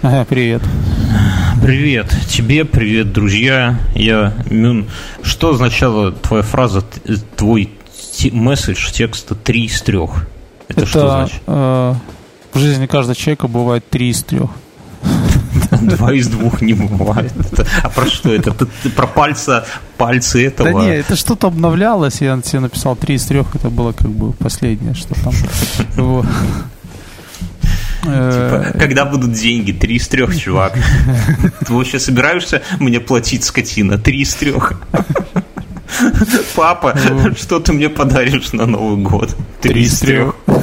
Ага, привет. Привет тебе, привет, друзья. Я Мюн. Что означала твоя фраза, твой месседж текста три из трех? Это, Это что значит? Э, в жизни каждого человека бывает три из трех. Два из двух не бывает. А про что это? Про пальца, пальцы этого? Да нет, это что-то обновлялось, я тебе написал три из трех, это было как бы последнее, что там. Типа, когда будут деньги? Три из трех, чувак. Ты вообще собираешься мне платить, скотина? Три из трех. Папа, что ты мне подаришь на Новый год? Три из трех.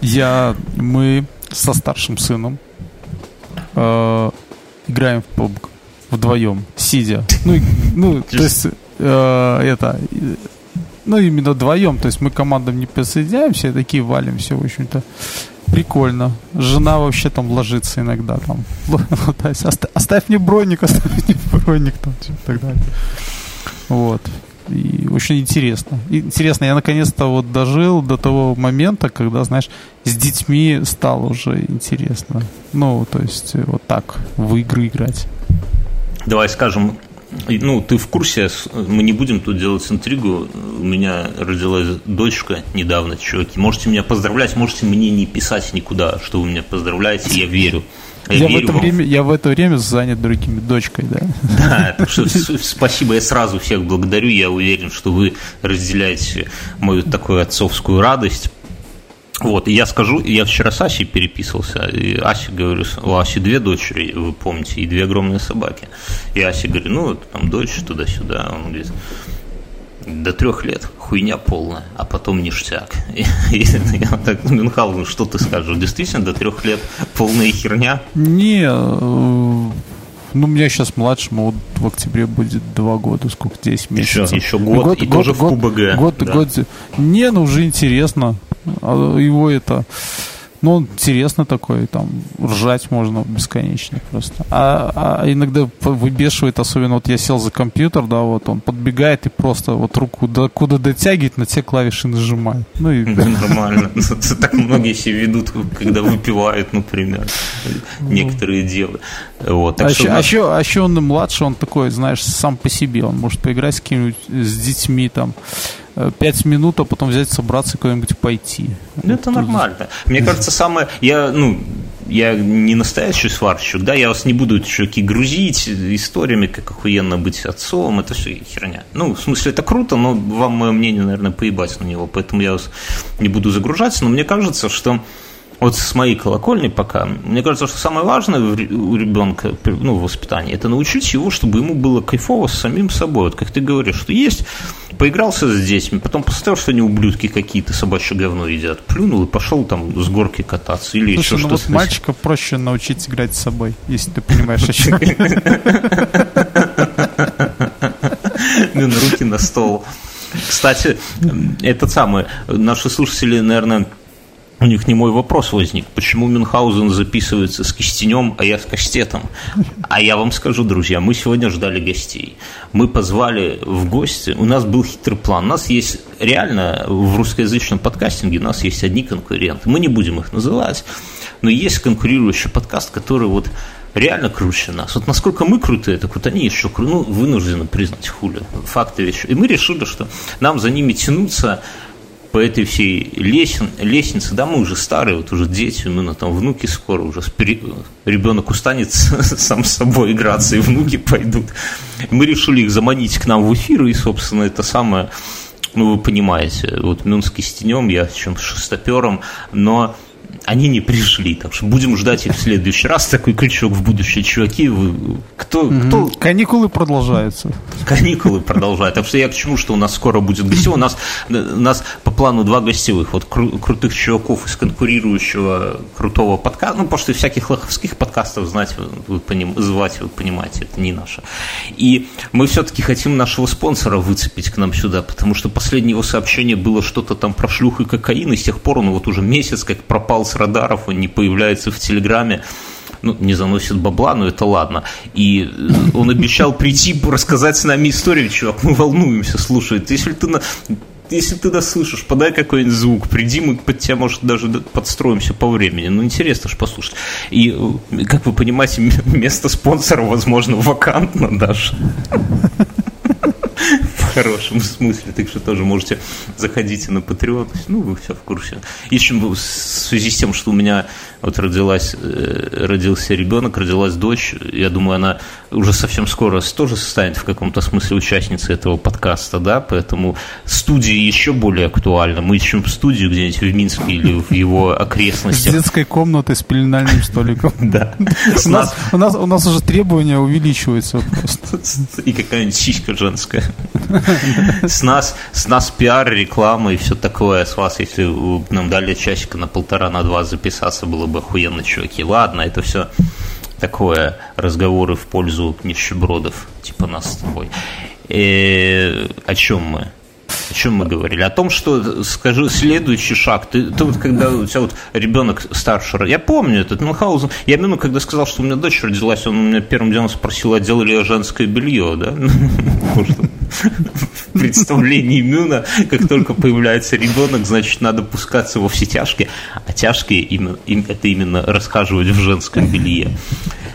Я, мы со старшим сыном э, играем в PUBG вдвоем, сидя. Ну, ну то есть э, это ну, именно вдвоем, то есть мы командам не присоединяемся, и такие валимся, в общем-то. Прикольно. Жена вообще там ложится иногда там. Оставь мне броник, оставь мне броник там, и так далее. Вот. И очень интересно. Интересно, я наконец-то вот дожил до того момента, когда, знаешь, с детьми стало уже интересно. Ну, то есть вот так в игры играть. Давай скажем, ну, ты в курсе, мы не будем тут делать интригу. У меня родилась дочка недавно, чуваки. Можете меня поздравлять, можете мне не писать никуда, что вы меня поздравляете, я верю. Я, я, в это время, я в это время занят другими дочкой, да? Да, так что спасибо, я сразу всех благодарю. Я уверен, что вы разделяете мою такую отцовскую радость. Вот, и я скажу, я вчера с Асей переписывался, и Асе говорю, у Аси две дочери, вы помните, и две огромные собаки. И Асе говорю, ну, вот там дочь туда-сюда, он говорит, до трех лет хуйня полная, а потом ништяк. И, и я так, ну, Мюнхгаузен, что ты скажешь? Действительно, до трех лет полная херня? Не, э, ну, у меня сейчас младшему в октябре будет два года, сколько, 10 месяцев. Еще, еще год, год и год, тоже год, в КУБГ. Год, да. год, не, ну уже интересно. А его это... Ну, он интересно такой, там, ржать можно бесконечно просто. А, а иногда выбешивает, особенно вот я сел за компьютер, да, вот он подбегает и просто вот руку до, куда дотягивает, на те клавиши нажимает. Ну и... Нормально. Так многие себе ведут, когда выпивают, например, некоторые девы. Вот, а, еще, а, еще, а еще он младший, он такой, знаешь, сам по себе, он может поиграть с кем-нибудь, с детьми там, пять минут, а потом взять, собраться и куда-нибудь пойти. Ну, это нормально. Мне кажется, самое... Я, ну, я не настоящий сварщик, да, я вас не буду, чуваки, грузить историями, как охуенно быть отцом, это все херня. Ну, в смысле, это круто, но вам мое мнение, наверное, поебать на него, поэтому я вас не буду загружать, но мне кажется, что вот с моей колокольни пока, мне кажется, что самое важное у ребенка ну, в воспитании, это научить его, чтобы ему было кайфово с самим собой. Вот как ты говоришь, что есть, поигрался с детьми, потом посмотрел, что они ублюдки какие-то, собачье говно едят, плюнул и пошел там с горки кататься или Слушай, еще ну что-то. Вот мальчика проще научить играть с собой, если ты понимаешь, о чем Ну, руки на стол. Кстати, этот самый, наши слушатели, наверное, у них не мой вопрос возник, почему Мюнхгаузен записывается с Кистенем, а я с Кастетом. А я вам скажу, друзья, мы сегодня ждали гостей. Мы позвали в гости, у нас был хитрый план. У нас есть реально в русскоязычном подкастинге, у нас есть одни конкуренты. Мы не будем их называть, но есть конкурирующий подкаст, который вот реально круче нас. Вот насколько мы крутые, так вот они еще кру... ну, вынуждены признать хули. Факты вещи. И мы решили, что нам за ними тянуться по этой всей лесен, лестнице, да, мы уже старые, вот уже дети, мы на там внуки скоро уже, ребенок устанет сам с собой играться, и внуки пойдут. Мы решили их заманить к нам в эфир, и, собственно, это самое, ну, вы понимаете, вот Мюнский с тенем, я чем шестопером, но они не пришли, так что будем ждать их в следующий раз. Такой крючок в будущее, чуваки. Вы, кто, mm-hmm. кто... Каникулы продолжаются. Каникулы продолжают. Так что я к чему, что у нас скоро будет гостевой. У нас, у нас по плану два гостевых. Вот кру- крутых чуваков из конкурирующего крутого подкаста. Ну, потому что всяких лоховских подкастов знать, вы поним, звать, вы понимаете, это не наше. И мы все-таки хотим нашего спонсора выцепить к нам сюда, потому что последнее его сообщение было что-то там про шлюх и кокаин, и с тех пор он вот уже месяц как пропал с радаров, он не появляется в Телеграме ну, не заносит бабла, но это ладно. И э, он обещал прийти, рассказать с нами историю, чувак, мы волнуемся, слушай, если ты на если ты нас слышишь, подай какой-нибудь звук, приди, мы под тебя, может, даже подстроимся по времени. Ну, интересно же послушать. И, э, как вы понимаете, место спонсора, возможно, вакантно даже хорошем смысле, так что тоже можете заходите на Patreon, ну, вы все в курсе. И в связи с тем, что у меня вот родилась, э, родился ребенок, родилась дочь, я думаю, она уже совсем скоро тоже станет в каком-то смысле участницей этого подкаста, да, поэтому студия еще более актуальна. Мы ищем студию где-нибудь в Минске или в его окрестностях. С детской комнатой, с пеленальным столиком. Да. У нас уже требования увеличиваются просто. И какая-нибудь сиська женская. С нас, с нас пиар, реклама и все такое. С вас, если нам дали часика на полтора, на два записаться, было бы охуенно, чуваки. Ладно, это все такое, разговоры в пользу нищебродов, типа нас с тобой. И, о чем мы? О чем мы говорили? О том, что, скажу, следующий шаг. Ты, ты вот, когда у тебя вот ребенок старше, я помню этот Мюнхгаузен, я именно когда сказал, что у меня дочь родилась, он у меня первым делом спросил, а делали я женское белье, да? В представлении Мюна, как только появляется ребенок, значит, надо пускаться во все тяжкие, а тяжкие именно, это именно расхаживать в женском белье.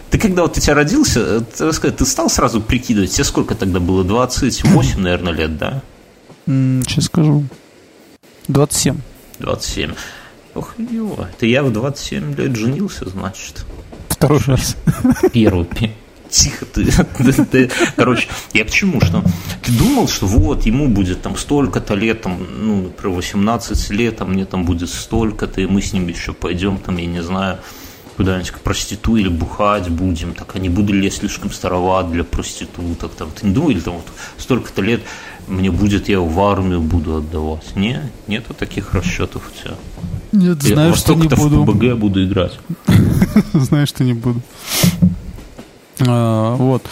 Ты когда вот у тебя родился, ты, ты стал сразу прикидывать, тебе сколько тогда было? 28, наверное, лет, да? Сейчас скажу. 27. 27. Ох, его. Это я в 27 лет женился, значит. Второй раз. Первый. Тихо ты. ты. Короче, я к чему, что ты думал, что вот ему будет там столько-то лет, там, ну, про 18 лет, а мне там будет столько-то, и мы с ним еще пойдем, там, я не знаю, куда-нибудь к проститу или бухать будем, так, а не буду ли я слишком староват для проституток, там, ты не думал, или там вот столько-то лет мне будет, я в армию буду отдавать. Не, нету таких расчетов у тебя. Нет, я знаю, что не буду. в ПБГ буду играть. Знаю, что не буду. А, вот.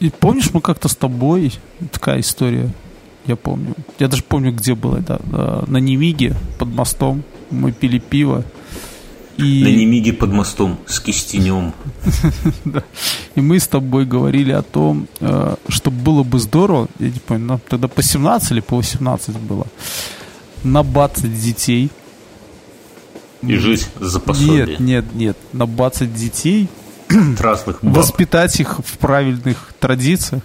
И помнишь, мы как-то с тобой, такая история, я помню. Я даже помню, где было это. На Немиге, под мостом. Мы пили пиво. И... На Немиге под мостом с кистенем. И мы с тобой говорили о том, э, что было бы здорово, я не помню, тогда по 17 или по 18 было, набацать детей. И жить за пособие. Нет, нет, нет. Набацать детей, Разных воспитать их в правильных традициях,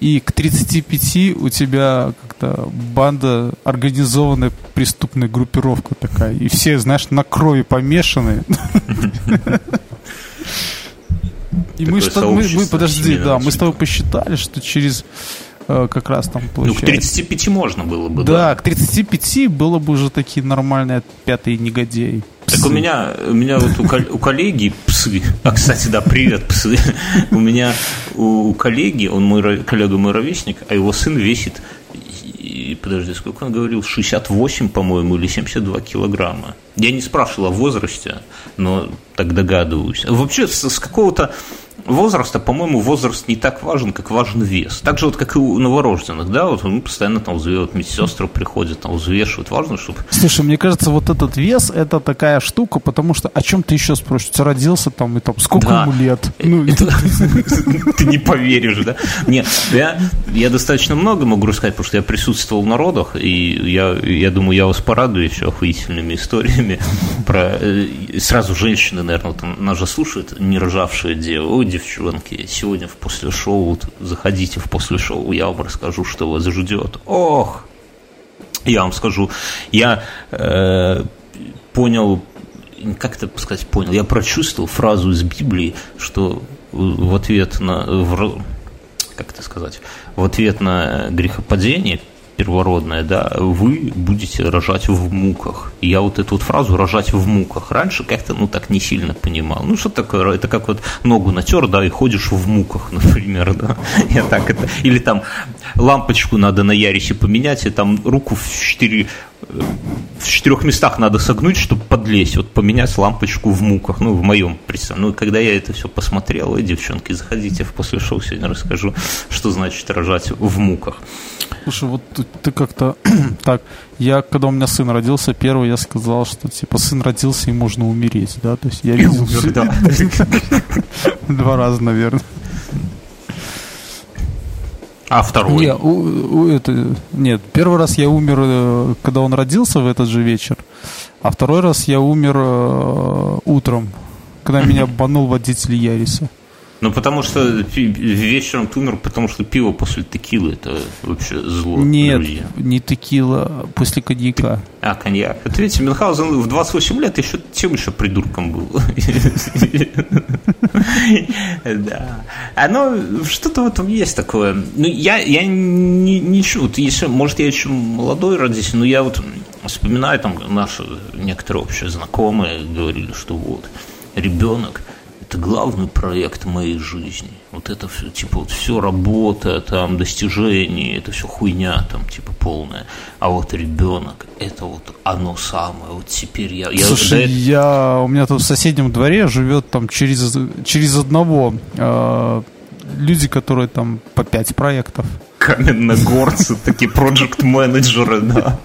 и к 35 у тебя как-то банда организованная преступная группировка такая. И все, знаешь, на крови помешаны. И мы что мы, мы подожди, да, мы с тобой посчитали, что через э, как раз там получается. Ну, к 35 можно было бы, да. Да, к 35 было бы уже такие нормальные пятые негодяи. Так у меня, у меня вот у, у коллеги псы, а, кстати, да, привет, псы. У меня у, у коллеги, он мой коллега мой ровесник, а его сын весит, и, подожди, сколько он говорил, 68, по-моему, или 72 килограмма. Я не спрашивал о возрасте, но так догадываюсь. Вообще, с, с какого-то возраста, по-моему, возраст не так важен, как важен вес. Так же вот, как и у новорожденных, да, вот мы постоянно там взвешивают, медсестры приходят, там взвешивают. Важно, чтобы... Слушай, мне кажется, вот этот вес, это такая штука, потому что о чем ты еще спросишь? Ты родился там, и там, сколько ему лет? Э, ну, ты не поверишь, да? Нет, я достаточно много могу рассказать, потому что я присутствовал в народах, и я, я думаю, я вас порадую еще охуительными историями про... Э, сразу женщины, наверное, там нас же слушают, не рожавшие девы девчонки, сегодня в после шоу, заходите в после шоу, я вам расскажу, что вас ждет. Ох! Я вам скажу, я э, понял, как это сказать, понял, я прочувствовал фразу из Библии, что в ответ на, в, как это сказать, в ответ на грехопадение первородное, да, вы будете рожать в муках. И я вот эту вот фразу «рожать в муках» раньше как-то, ну, так не сильно понимал. Ну, что такое? Это как вот ногу натер, да, и ходишь в муках, например, да. Я так это... Или там лампочку надо на Ярисе поменять, и там руку в четыре в четырех местах надо согнуть, чтобы подлезть, вот поменять лампочку в муках, ну, в моем представлении. Ну, когда я это все посмотрел, и девчонки, заходите в после шоу, сегодня расскажу, что значит рожать в муках. Слушай, вот ты, ты как-то так, я, когда у меня сын родился, первый я сказал, что, типа, сын родился и можно умереть, да, то есть я видел... Два раза, наверное. А второй? Не, у, у, это, нет, первый раз я умер, э, когда он родился в этот же вечер, а второй раз я умер э, утром, когда меня обманул водитель Яриса. Ну, потому что вечером ты умер, потому что пиво после текилы это вообще зло. Нет, друзья. не текила, после коньяка. А, коньяк. Это видите, Мюнхгаузен в 28 лет еще тем еще придурком был. Да. Оно, что-то в этом есть такое. Ну, я, я не, не вот если, может, я еще молодой родитель, но я вот вспоминаю, там, наши некоторые общие знакомые говорили, что вот, ребенок – это главный проект моей жизни. Вот это все, типа, вот все работа, там, достижения, это все хуйня, там, типа, полная. А вот ребенок, это вот оно самое. Вот теперь я... я Слушай, я, я, у меня тут в соседнем дворе живет там через, через одного э, люди, которые там по пять проектов каменногорцы, такие проект-менеджеры, да.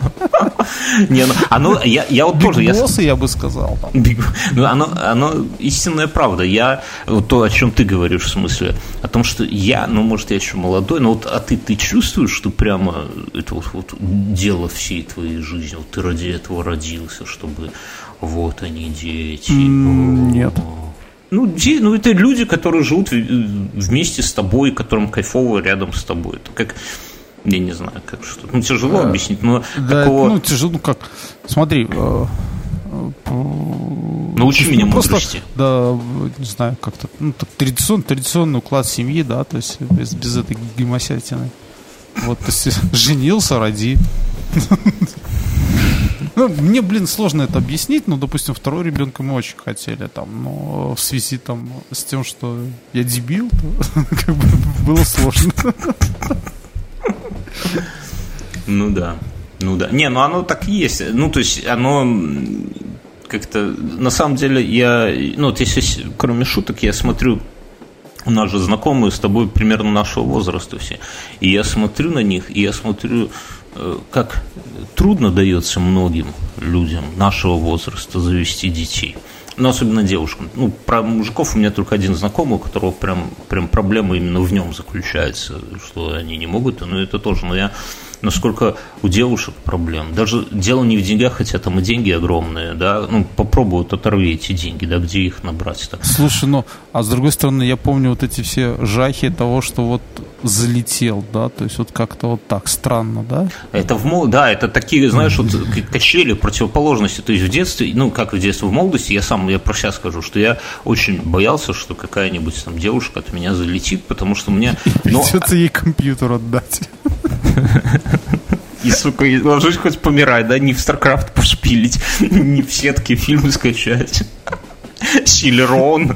Не, ну, оно, я, я вот тоже... Я, я бы сказал. Ну, оно, оно истинная правда. Я, вот то, о чем ты говоришь, в смысле, о том, что я, ну, может, я еще молодой, но вот, а ты, ты чувствуешь, что прямо это вот, вот дело всей твоей жизни, вот ты ради этого родился, чтобы вот они дети. Нет. Ну, де, ну, это люди, которые живут вместе с тобой, которым кайфово рядом с тобой. Это как, я не знаю, как что. Ну, тяжело а, объяснить, но да, такого... Ну, тяжело, ну как, смотри, э, Научи ну, меня ну, просто, мудрости. Да, не знаю, как-то, ну, так, традиционный, традиционный уклад семьи, да, то есть без, без этой гемосятины. Вот, то есть женился, роди. Ну, мне, блин, сложно это объяснить, но, допустим, второй ребенка мы очень хотели, там, но в связи там с тем, что я дебил, то как бы было сложно. Ну да. Ну да. Не, ну оно так и есть. Ну, то есть оно как-то... На самом деле я... Ну, вот если кроме шуток я смотрю у нас же знакомые с тобой примерно нашего возраста все. И я смотрю на них, и я смотрю, э, как трудно дается многим людям нашего возраста завести детей. Ну, особенно девушкам. Ну, про мужиков у меня только один знакомый, у которого прям, прям проблема именно в нем заключается, что они не могут, но это тоже. Но я насколько у девушек проблем. Даже дело не в деньгах, хотя там и деньги огромные, да, ну, попробуют оторви эти деньги, да, где их набрать-то. Слушай, ну, а с другой стороны, я помню вот эти все жахи того, что вот залетел, да, то есть вот как-то вот так странно, да? Это в мол... да, это такие, знаешь, вот качели противоположности, то есть в детстве, ну, как в детстве, в молодости, я сам, я про себя скажу, что я очень боялся, что какая-нибудь там девушка от меня залетит, потому что мне... Но... Придется ей компьютер отдать. И, сука, ложись хоть помирать, да, не в StarCraft пошпилить, не в сетке фильмы скачать. Силерон.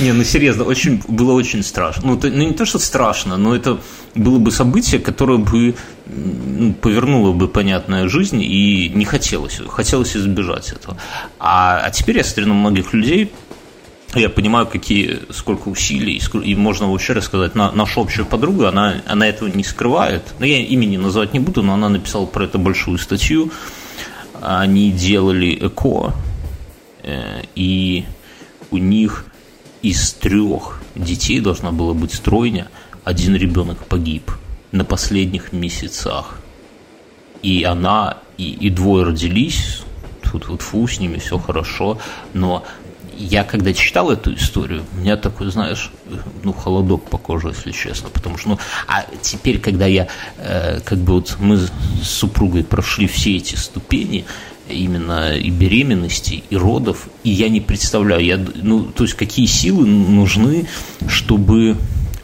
Не, ну серьезно, очень, было очень страшно. Ну, то, ну, не то, что страшно, но это было бы событие, которое бы ну, повернуло бы понятная жизнь, и не хотелось, хотелось избежать этого. А, а теперь я смотрю на многих людей, я понимаю, какие, сколько усилий, и можно вообще рассказать. На, наша общая подруга, она, она этого не скрывает. Но ну, я имени называть не буду, но она написала про это большую статью. Они делали ЭКО, э, и у них из трех детей должна была быть стройня, один ребенок погиб на последних месяцах. И она, и, и двое родились, тут вот фу, с ними все хорошо, но я когда читал эту историю, у меня такой, знаешь, ну, холодок по коже, если честно, потому что, ну, а теперь, когда я, э, как бы вот мы с супругой прошли все эти ступени, именно и беременности, и родов, и я не представляю, я, ну, то есть какие силы нужны, чтобы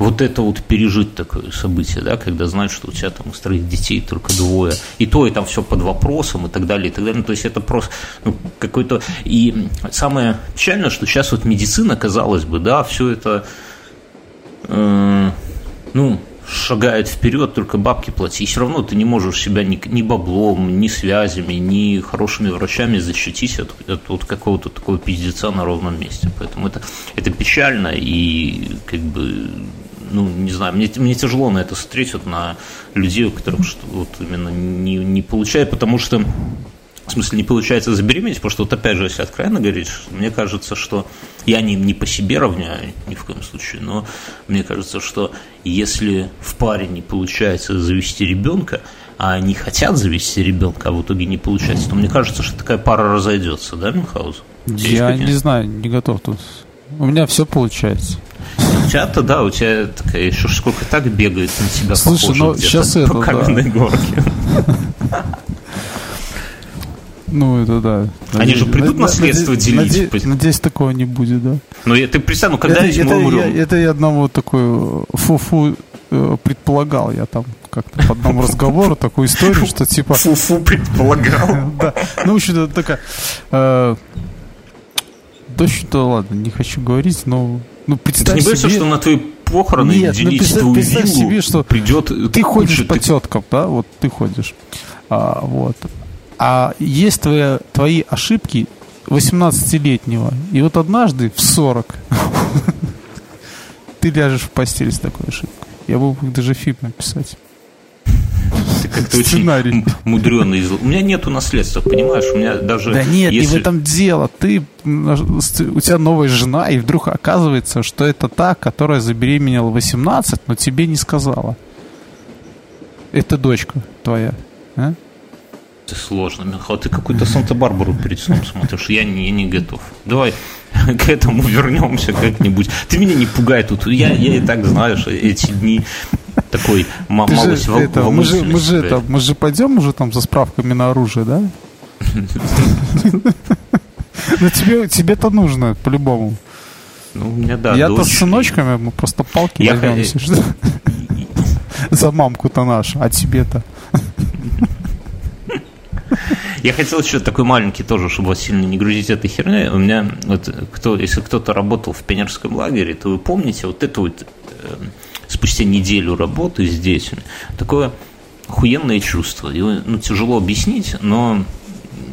вот это вот пережить такое событие, да, когда знаешь, что у тебя там из троих детей только двое, и то, и там все под вопросом, и так далее, и так далее. Ну, то есть это просто ну, какой-то... И самое печальное, что сейчас вот медицина, казалось бы, да, все это, э, ну, шагает вперед, только бабки плати. И все равно ты не можешь себя ни, ни баблом, ни связями, ни хорошими врачами защитить от, от, от какого-то такого пиздеца на ровном месте. Поэтому это, это печально и как бы ну, не знаю, мне, мне тяжело на это смотреть, вот на людей, у которых что, вот именно не, не получает, потому что в смысле, не получается забеременеть, потому что вот опять же, если откровенно говорить, мне кажется, что я не, не по себе равняю ни в коем случае, но мне кажется, что если в паре не получается завести ребенка, а они хотят завести ребенка, а в итоге не получается, то мне кажется, что такая пара разойдется, да, Мюнхгаузен? Я не знаю, не готов тут. У меня все получается. У тебя-то, да, у тебя такая еще сколько так бегает на тебя Слушай, похоже ну сейчас это, по каменной да. горке. Ну, это да. Они же придут наследство делить. Надеюсь, надеюсь, такого не будет, да. Ну, я- ты представь, ну когда это, это мы умрем? я, это я одному такой фу-фу э, предполагал. Я там как-то по одному разговору такую историю, что типа... Фу-фу предполагал. Да. Ну, в общем-то, такая... э, Да ладно, не хочу говорить, но... Ну, Ты представь не боишься, что на твои похороны Нет, ну, делить представь- твою представь себе, что придет ты ходишь по ты- теткам, да, вот ты ходишь, а, вот, а есть твои, твои ошибки 18-летнего, и вот однажды в 40 ты ляжешь в постель с такой ошибкой. Я бы мог даже фильм написать. Ты как-то очень Сценарий. м- мудрёный. из- У меня нету наследства, понимаешь? У меня даже... Да нет, не если- в этом дело. Ты, у тебя новая жена, и вдруг оказывается, что это та, которая забеременела в 18, но тебе не сказала. Это дочка твоя. а? Это сложно, Михаил. Ты какую-то Санта-Барбару перед сном смотришь. Я не, не готов. Давай к этому вернемся как-нибудь. Ты меня не пугай тут. Я, я и так знаю, что эти дни такой же малость вол- это, мы же, мы же, это, мы же пойдем уже там за справками на оружие, да? Ну тебе, тебе-то нужно, по-любому. Ну, у меня, да, Я-то с сыночками, мы просто палки Я возьмем, х- если что. За мамку-то нашу, а тебе-то. Я хотел еще такой маленький тоже, чтобы вас сильно не грузить этой херней. У меня, вот, кто, если кто-то работал в пионерском лагере, то вы помните вот это вот э, спустя неделю работы детьми, такое охуенное чувство. Его ну, тяжело объяснить, но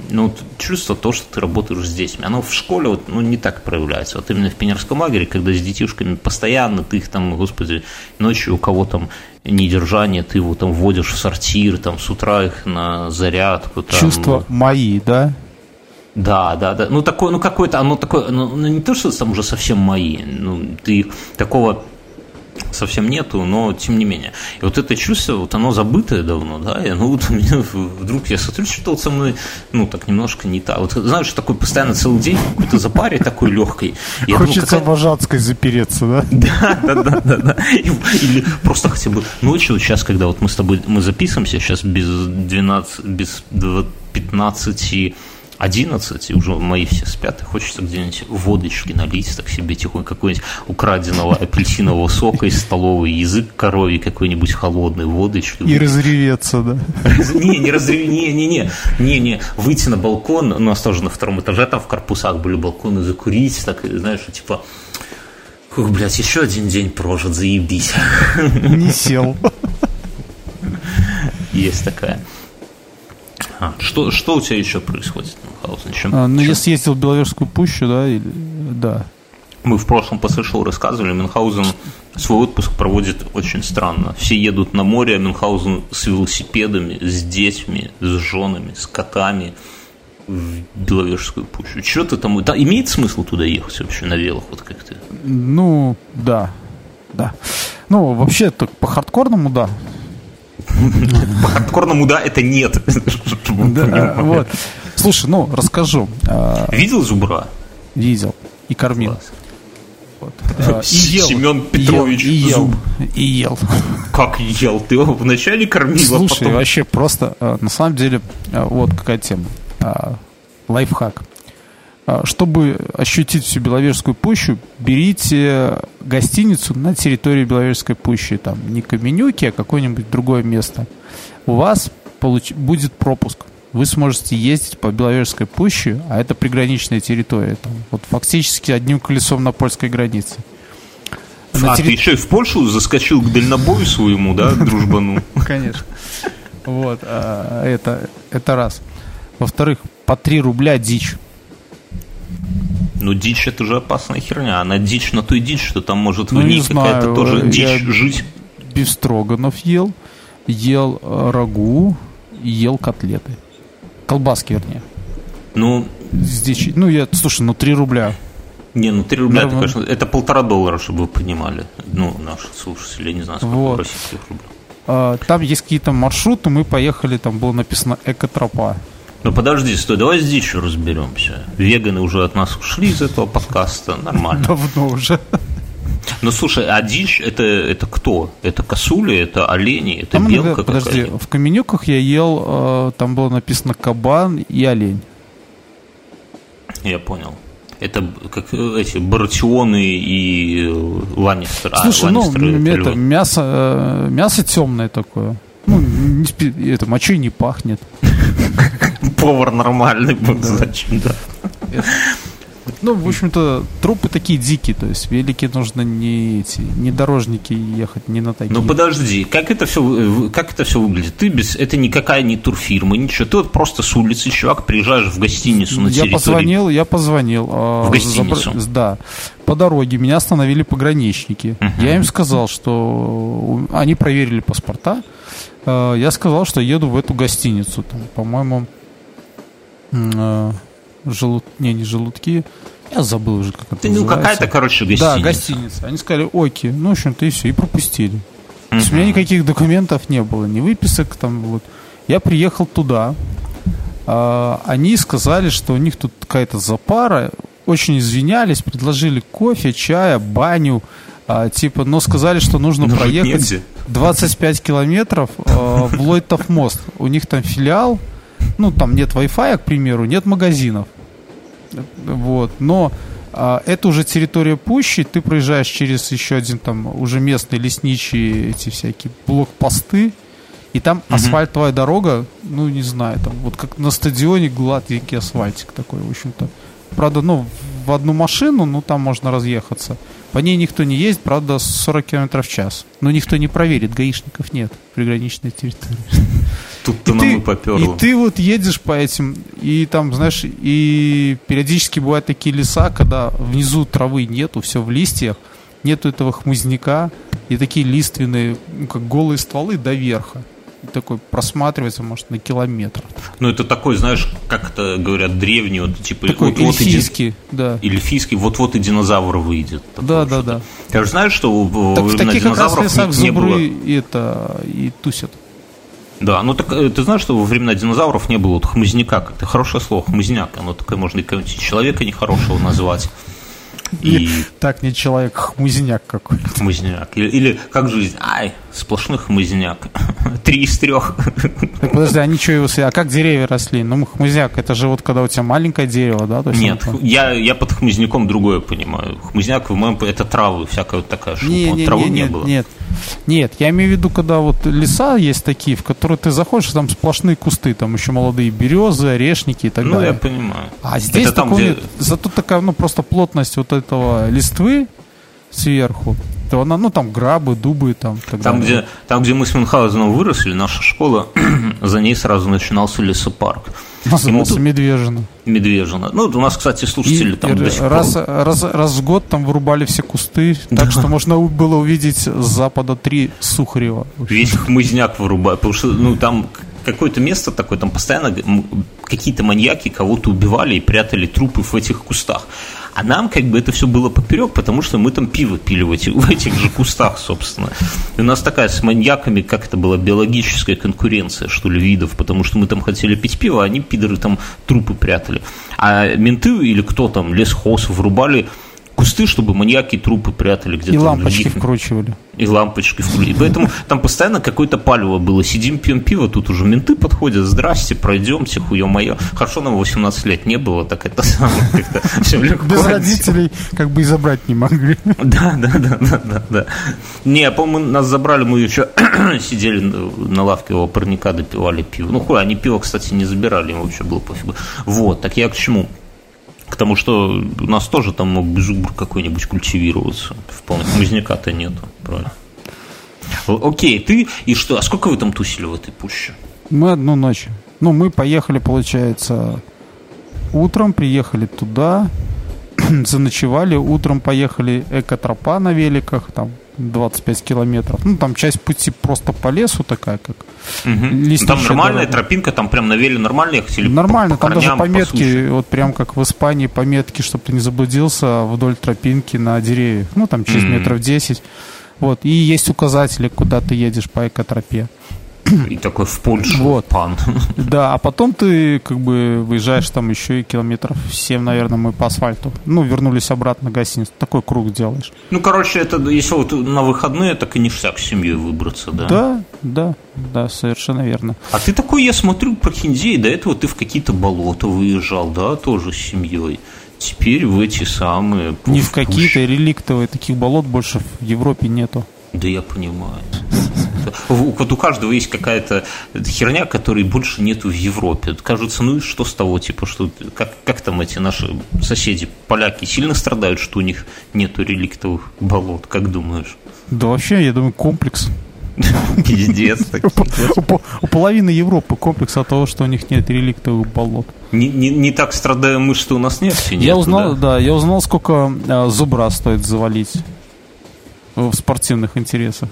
ну, чувство то, что ты работаешь с детьми, оно в школе вот, ну, не так проявляется. Вот именно в пионерском лагере, когда с детишками постоянно, ты их там, господи, ночью у кого там недержание, ты его там вводишь в сортир, там с утра их на зарядку. Там, Чувства мои, да? да, да, да. Ну, такое, ну, какое-то, оно такое, ну, ну, не то, что там уже совсем мои, ну, ты такого совсем нету, но тем не менее. И вот это чувство, вот оно забытое давно, да, и оно вот у меня вдруг, я смотрю, что-то вот со мной, ну, так немножко не так. Вот знаешь, такой постоянно целый день какой-то запаре такой легкой. Я думаю, Хочется в Вожатской запереться, да? да, да, да, да, да. Или просто хотя бы ночью, вот сейчас, когда вот мы с тобой мы записываемся, сейчас без 12, без дв- 15 и 11, и уже мои все спят, и хочется где-нибудь водочки налить, так себе тихонько какой-нибудь украденного апельсинового сока из столовой, язык коровий какой-нибудь холодной водочки. И разреветься, да? Не, не разрыв, не, не, не, не, не, выйти на балкон, у нас тоже на втором этаже, там в корпусах были балконы, закурить, так, знаешь, типа, Фух, блядь, еще один день прожит, заебись. Не сел. Есть такая. А, что, что у тебя еще происходит, Мюнхгаузен? Чем- А, Ну, чем- я съездил в Беловежскую пущу, да, или... Да. Мы в прошлом по рассказывали, Мюнхгаузен свой отпуск проводит очень странно. Все едут на море, а Мюнхгаузен с велосипедами, с детьми, с женами, с котами в Беловежскую пущу. Что ты там... Да, имеет смысл туда ехать вообще на велах, вот как ты? Ну, да. Да. Ну, вообще, так по хардкорному, да. По хардкорному да, это нет. Вот. Слушай, ну, расскажу. А, Видел зубра? Видел и кормил. Вот. А, И ел. Семен Петрович И ел. Зуб. И ел. Как ел? Ты его вначале кормил, а Слушай, потом... вообще просто, на самом деле, вот какая тема. Лайфхак. А, Чтобы ощутить всю Беловежскую пущу, берите гостиницу на территории Беловежской пущи. Там не Каменюки, а какое-нибудь другое место. У вас получ- будет пропуск. Вы сможете ездить по Беловежской пуще, а это приграничная территория. Там, вот фактически одним колесом на польской границе. На А, терри- ты еще и в Польшу заскочил к дальнобою своему, да, дружбану? Конечно. Вот, а, это, это раз. Во-вторых, по 3 рубля дичь. Ну, дичь это же опасная херня. Она дичь на той дичь, что там может Ну, в не ней какая-то тоже я- дичь жить. Бифстроганов ел, ел э, рагу, ел котлеты. Колбаски, вернее. Ну, Здесь, ну, я, слушай, ну 3 рубля. не, ну 3 рубля, это, Нормально. конечно, это полтора доллара, чтобы вы понимали. Ну, наши слушатели, я не знаю, сколько Вот. российских рублей. А, Там есть какие-то маршруты, мы поехали, там было написано экотропа. Ну подожди, стой, давай с дичью разберемся. Веганы уже от нас ушли из этого подкаста, нормально. Давно уже. Ну слушай, а дичь это, это кто? Это косули, это олени, это Там, белка иногда- подожди, какая-то? в Каменюках я ел, э, там было написано кабан и олень. Я понял. Это как э, эти Баратионы и э, Ланнистер. А, Слушай, ну, Ланнистеры м, это мясо, мясо темное такое. Ну, не спи- это мочой не пахнет. Повар нормальный был, зачем, да. Ну, в общем-то, трупы такие дикие, то есть велики нужно не эти, не дорожники ехать, не на такие. Ну подожди, как это все, как это все выглядит? Ты без, это никакая не турфирма, ничего. Ты вот просто с улицы, чувак, приезжаешь в гостиницу на я территории. позвонил, я позвонил. а, В гостиницу? забра- Да. По дороге меня остановили пограничники. Я им сказал, что они проверили паспорта. А, Я сказал, что еду в эту гостиницу. Там, по-моему, а, желуд... не, не желудки. Я забыл уже, как это Ты, ну называется. какая-то, короче, гостиница. Да, гостиница. Они сказали, окей. Ну, в общем-то, и все, и пропустили. То есть у меня никаких документов не было, ни выписок там вот. Я приехал туда. а, они сказали, что у них тут какая-то запара. Очень извинялись, предложили кофе, чая, баню. а, типа, но сказали, что нужно Ну, жить проехать. 25 километров а, в Лойтов мост. У них там филиал. Ну, там нет Wi-Fi, к примеру, нет магазинов. Вот. Но а, это уже территория пущи, ты проезжаешь через еще один там уже местный лесничий эти всякие блокпосты, и там асфальтовая дорога, ну не знаю, там вот как на стадионе гладкий асфальтик такой, в общем-то. Правда, ну в одну машину, ну там можно разъехаться. По ней никто не ездит, правда, 40 км в час. Но никто не проверит, гаишников нет в приграничной территории. Тут-то нам и поперло. и ты вот едешь по этим, и там, знаешь, и периодически бывают такие леса, когда внизу травы нету, все в листьях, нету этого хмызняка, и такие лиственные, ну, как голые стволы до верха. И такой просматривается, может, на километр. Ну это такой, знаешь, как это говорят, древний, вот типа Такой вот-вот и ди- эльфийский, да. эльфийский, вот-вот и динозавр выйдет. Да, да, да. Ты же знаешь, что в- Так во в времена таких как раз динозавров не, не было... и это и тусят. Да, ну так э, ты знаешь, что во времена динозавров не было вот хмызняка, как-то хорошее слово, хмызняк, оно такое можно и какого-нибудь человека нехорошего назвать. И Так, не человек, хмызняк какой-то. хмызняк. Или, или как жизнь? Ай, сплошной хмызняк. Три из трех. Так, подожди, а ничего его... с- А как деревья росли? Ну, хмызняк, это же вот когда у тебя маленькое дерево, да? То есть Нет, там- я, я под хмызняком другое понимаю. Хмызняк в моем это травы, всякая вот такая штука. Не, не, травы не, не нет, было. нет. Нет, я имею в виду, когда вот леса есть такие, в которые ты заходишь, там сплошные кусты, там еще молодые березы, орешники и так Ну, я далее. понимаю. А здесь это там, такого где... нет. Зато такая, ну, просто плотность вот этого листвы сверху, то она, ну, там грабы, дубы, там, и Там далее. где, там, где мы с Мюнхгаузеном выросли, наша школа, за ней сразу начинался лесопарк. И Назывался тут Медвежина. Медвежина. Ну, у нас, кстати, слушатели И там до сих пор- раз, раз, раз в год там вырубали все кусты, так что можно было увидеть с запада три Сухарева. Весь хмызняк вырубают, потому что, ну, там какое-то место такое, там постоянно какие-то маньяки кого-то убивали и прятали трупы в этих кустах. А нам как бы это все было поперек, потому что мы там пиво пили в этих, в этих же кустах, собственно. И у нас такая с маньяками, как это была, биологическая конкуренция, что ли, видов, потому что мы там хотели пить пиво, а они, пидоры, там трупы прятали. А менты или кто там, лесхоз, врубали кусты, чтобы маньяки трупы прятали где-то. И лампочки других- вкручивали. и лампочки включили. Поэтому там постоянно какое-то палево было. Сидим, пьем пиво, тут уже менты подходят. Здрасте, пройдемте, хуе мое. Хорошо, нам 18 лет не было, так это самое как-то все легко. Без родителей как бы и забрать не могли. Да, да, да, да, да, да. Не, по-моему, нас забрали, мы еще сидели на- на лавке у парника, допивали пиво. Ну, хуй, они пиво, кстати, не забирали, им вообще было пофигу. Вот, так я к чему? К тому, что у нас тоже там мог бы зубр какой-нибудь культивироваться. Вполне. Хмызняка-то нету, правильно. Окей, ты и что? А сколько вы там тусили в этой пуще? Мы одну ночь. Ну, мы поехали, получается, утром, приехали туда, заночевали, утром поехали экотропа на великах, там 25 километров. Ну, там часть пути просто по лесу такая, как угу. Там нормальная дорога. тропинка, там прям на веле нормально ехать? Или Нормально, по, по там корням, даже пометки, по вот прям как в Испании пометки, чтобы ты не заблудился вдоль тропинки на деревьях. Ну, там через mm метров 10. Вот, и есть указатели, куда ты едешь по экотропе. И такой в Польшу, вот. пан. Да, а потом ты как бы выезжаешь там еще и километров 7, наверное, мы по асфальту. Ну, вернулись обратно в гостиницу. Такой круг делаешь. Ну, короче, это если вот на выходные, так и ништяк с семьей выбраться, да? Да, да, да, совершенно верно. А ты такой, я смотрю, про Хиндей, до этого ты в какие-то болота выезжал, да, тоже с семьей. Теперь в эти самые... Не в какие-то реликтовые, таких болот больше в Европе нету. Да я понимаю. Вот у каждого есть какая-то херня, которой больше нету в Европе. Кажется, ну и что с того, типа, что как, как там эти наши соседи, поляки, сильно страдают, что у них нету реликтовых болот, как думаешь? Да вообще, я думаю, комплекс. Пиздец. У половины Европы комплекс от того, что у них нет реликтовых болот. Не, не, не так страдаем мы, что у нас нефти нет. Я узнал, да? да, я узнал, сколько э, зубра стоит завалить в спортивных интересах.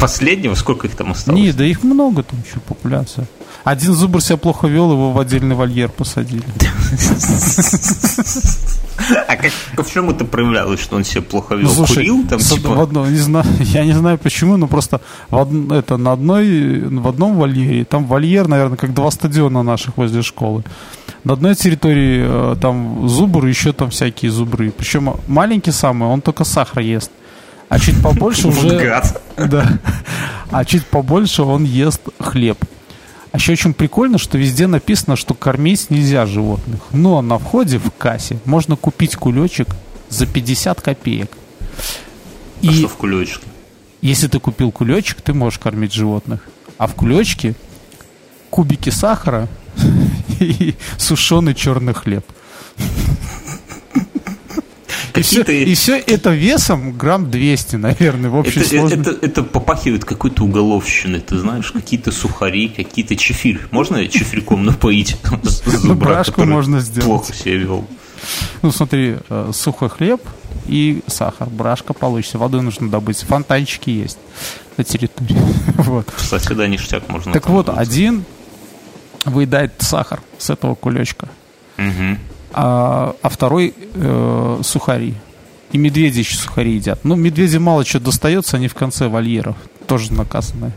Последнего? Сколько их там осталось? Не, да их много там еще, популяция. Один зубр себя плохо вел, его в отдельный вольер посадили. А как, в чем это проявлялось, что он себя плохо вел? Слушай, Курил там, типа? В одно, не знаю, я не знаю почему, но просто в, од, это, на одной, в одном вольере, там вольер, наверное, как два стадиона наших возле школы. На одной территории э, там зубр, еще там всякие зубры. Причем маленький самый, он только сахар ест. А чуть побольше уже... Да. А чуть побольше он ест хлеб. А еще очень прикольно, что везде написано, что кормить нельзя животных. Но на входе в кассе можно купить кулечек за 50 копеек. А И что в кулечке? Если ты купил кулечек, ты можешь кормить животных. А в кулечке кубики сахара и сушеный черный хлеб. И все, и все это весом грамм 200, наверное, в общей это, сложности. Это, это попахивает какой-то уголовщиной, ты знаешь, какие-то сухари, какие-то чефирь. Можно чефирьком напоить? Ну, брашку можно сделать. Плохо себя вел. Ну, смотри, э, сухой хлеб и сахар. Брашка получится. Воды нужно добыть. Фонтанчики есть на территории. вот. Кстати, да, ништяк можно. Так вот, один выедает сахар с этого кулечка. Угу а, а второй э, сухари. И медведи еще сухари едят. Ну, медведи мало чего достается, они в конце вольеров. Тоже наказанные.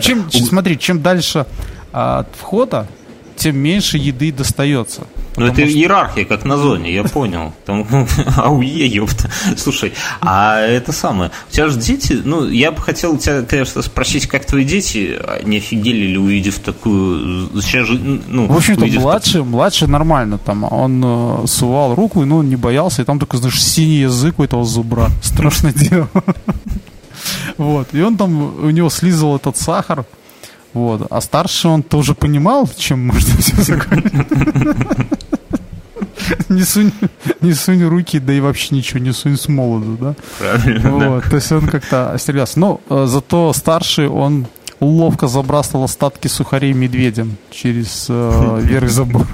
чем, чем, смотри, чем дальше от входа, тем меньше еды достается. Ну, это что... иерархия, как на зоне, я понял. Там, ауе, ёпта. Слушай, а это самое, у тебя же дети, ну, я бы хотел тебя, конечно, спросить, как твои дети не офигели ли, увидев такую... Сейчас же, ну, В общем-то, младший, такую... младший нормально, там, он э, сувал руку, но он не боялся, и там только, знаешь, синий язык у этого зубра. Страшное дело. Вот, и он там, у него слизывал этот сахар, вот. А старший он тоже понимал, чем можно все закончить. Не сунь, не сунь руки, да и вообще ничего не сунь с молоду, да? Правильно, вот. да. То есть он как-то остерегался. Но э, зато старший, он ловко забрасывал остатки сухарей медведем через э, верх забора.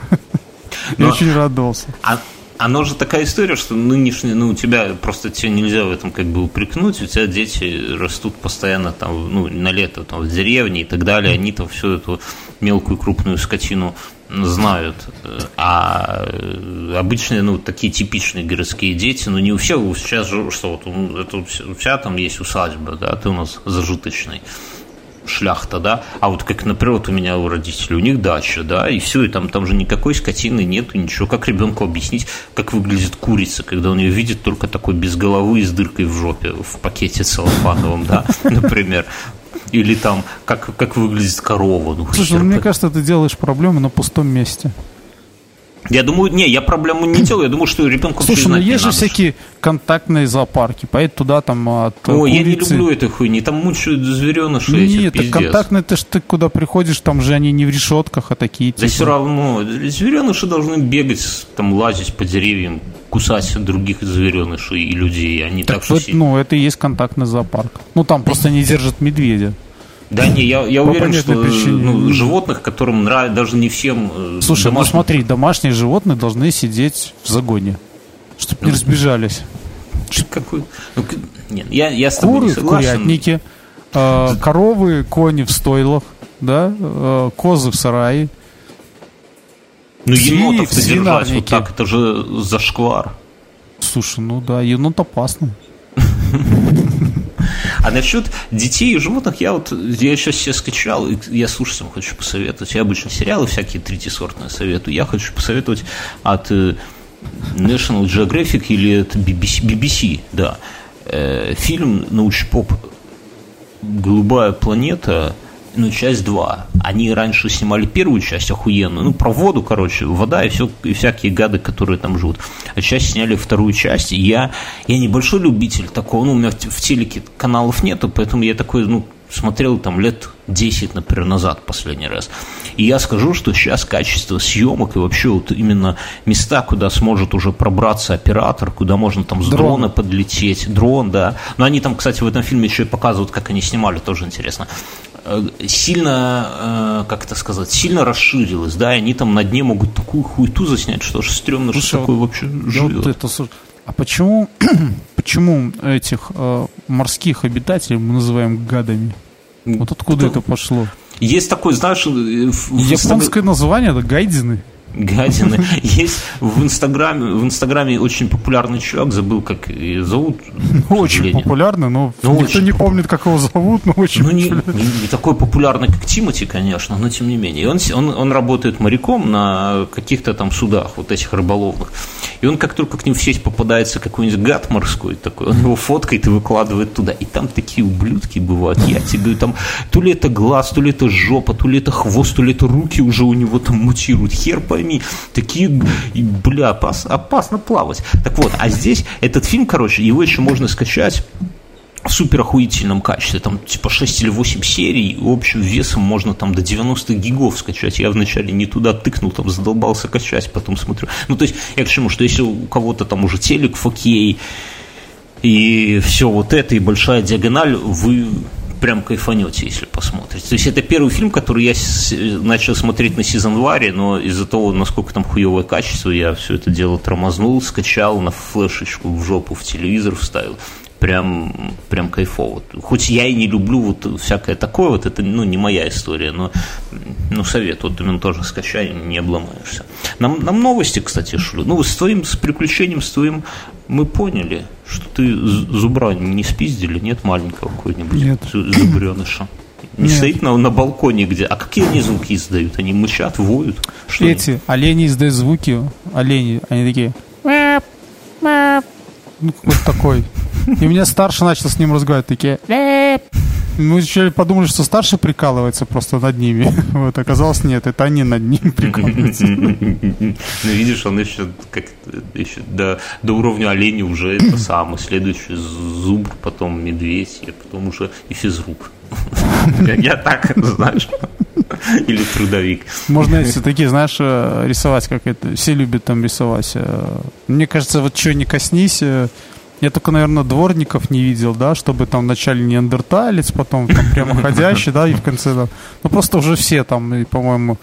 Я очень радовался. А оно же такая история, что нынешний, ну, у тебя просто тебе нельзя в этом как бы упрекнуть, у тебя дети растут постоянно там, ну, на лето там в деревне и так далее, они там всю эту мелкую крупную скотину знают. А обычные, ну, такие типичные городские дети, ну, не у всех, сейчас же, что вот, это, у тебя там есть усадьба, да, ты у нас зажиточный шляхта, да, а вот как, например, вот у меня у родителей, у них дача, да, и все, и там, там же никакой скотины нету, ничего. Как ребенку объяснить, как выглядит курица, когда он ее видит только такой без головы и с дыркой в жопе, в пакете целлофановом, да, например. Или там, как, как выглядит корова. Ну, Слушай, ну, мне кажется, ты делаешь проблему на пустом месте. Я думаю, не, я проблему не делаю, я думаю, что ребенку Слушай, ну есть же всякие контактные зоопарки, поедет туда там от О, курицы. я не люблю этой хуйни, там мучают звереныши Нет, это контактные, ты ж ты куда приходишь, там же они не в решетках, а такие Да типа. все равно, звереныши должны бегать, там лазить по деревьям, кусать других зверенышей и людей, они так, так что... Вот, ну, это и есть контактный зоопарк. Ну, там просто не держат медведя. Да не, я, я уверен, что ну, животных, которым нравится, даже не всем... Э, Слушай, домашним... ну смотри, домашние животные должны сидеть в загоне, чтобы не ну, разбежались. Какой? Ну, нет, я, я с тобой Куры не в согласен. курятнике, э, коровы, кони в стойлах, да, э, козы в сарае. Ну, Свиньи енотов-то в держать вот так, это же зашквар. Слушай, ну да, енот опасно. А насчет детей и животных, я вот, я сейчас себе скачал, и я слушателям хочу посоветовать. Я обычно сериалы всякие третьесортные советую. Я хочу посоветовать от э, National Geographic или от BBC, BBC да. Э, фильм научпоп «Голубая планета», ну, часть 2. Они раньше снимали первую часть охуенную, ну, про воду, короче, вода и, все, и всякие гады, которые там живут. А часть сняли вторую часть, и я, я небольшой любитель такого, ну, у меня в, в телеке каналов нету, поэтому я такой, ну, смотрел там лет 10, например, назад последний раз. И я скажу, что сейчас качество съемок и вообще вот именно места, куда сможет уже пробраться оператор, куда можно там с Дрон. дрона подлететь, дрон, да. Но они там, кстати, в этом фильме еще и показывают, как они снимали, тоже интересно. Э, Сильно, э, как это сказать, сильно расширилось, да, и они там на дне могут такую хуйту заснять, что аж стрёмно, что Слушай, такое вот вообще Я вот живет. это слуш- а почему, почему этих э, морских обитателей мы называем гадами? Вот откуда Кто- это пошло? Есть такой, знаешь, э, в- Японское название это гайдзины. Гадины. Есть в Инстаграме, в Инстаграме очень популярный чувак, забыл, как ее зовут. к Очень популярный, но Ну, никто очень не помнит, как его зовут, но очень Ну, не, не- не такой популярный, как Тимати, конечно, но тем не менее. И он, он, он работает моряком на каких-то там судах, вот этих рыболовных. И он, как только к ним в сеть попадается какой-нибудь гад морской такой, он его фоткает и выкладывает туда. И там такие ублюдки бывают. Я тебе говорю, там то ли это глаз, то ли это жопа, то ли это хвост, то ли это руки уже у него там мутируют. Хер пойми. Такие, и, бля, опас- опасно плавать. Так вот, а здесь этот фильм, короче, его еще можно скачать в супер охуительном качестве, там типа 6 или 8 серий, общим весом можно там до 90 гигов скачать. Я вначале не туда тыкнул, там задолбался качать, потом смотрю. Ну, то есть, я к чему, что если у кого-то там уже телек 4K, и все вот это, и большая диагональ, вы прям кайфанете, если посмотрите. То есть это первый фильм, который я начал смотреть на сезон варе, но из-за того, насколько там хуевое качество, я все это дело тормознул, скачал на флешечку в жопу в телевизор вставил. Прям, прям кайфово. Хоть я и не люблю вот всякое такое, вот это ну, не моя история, но ну, совет, вот именно тоже скачай, не обломаешься. Нам, нам новости, кстати, шлю. Ну, с твоим, с приключением, с твоим, мы поняли, что ты зубра не спиздили, нет маленького какой-нибудь Нет. зу- зубреныша? Не Нет. стоит на, на балконе где. А какие они звуки издают? Они мычат, воют? Что они? Эти олени издают звуки, олени, они такие ну какой-то такой. И у меня старший начал с ним разговаривать, такие. Мы еще подумали, что старший прикалывается просто над ними. Вот, оказалось, нет, это они над ним прикалываются. Ну, видишь, он еще, как, еще до, до уровня оленя уже это самое. Следующий зубр, потом медведь, и потом уже и физрук. Я- так, знаешь. Или трудовик. Можно эти такие, знаешь, э, рисовать, как это. Все любят там рисовать. э. Мне кажется, вот что не коснись. Я только, наверное, дворников не видел, да, чтобы там вначале неандерталец, потом там прямоходящий, да, и в конце там. Ну просто уже все там, и, по-моему,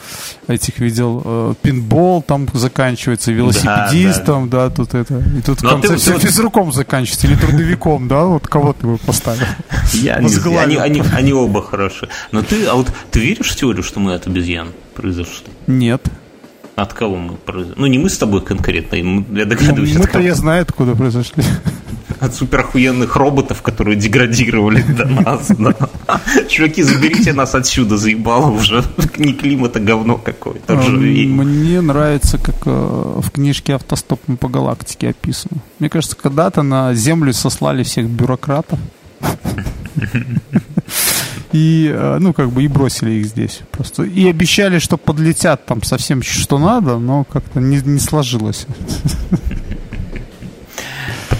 этих видел. э, Пинбол там заканчивается, велосипедистом, да, тут это. И тут в Ну, а ты конце вот- все вот- физруком заканчивается, или трудовиком, да, вот кого ты бы поставил. Я не знаю, они, они, они оба хорошие. Но ты, а вот ты веришь в теорию, что мы от обезьян произошли? Нет. От кого мы произошли? Ну, не мы с тобой конкретно, я Ну, догадываюсь, от, Мы-то я знаю, откуда произошли. От суперохуенных роботов, которые деградировали до нас. да. Чуваки, заберите нас отсюда, заебало уже. Не климат, а говно какое-то. А. Мне нравится, как э, в книжке «Автостопом по галактике» описано. Мне кажется, когда-то на Землю сослали всех бюрократов. И, э, ну, как бы, и бросили их здесь просто. И обещали, что подлетят там совсем что надо, но как-то не, не сложилось.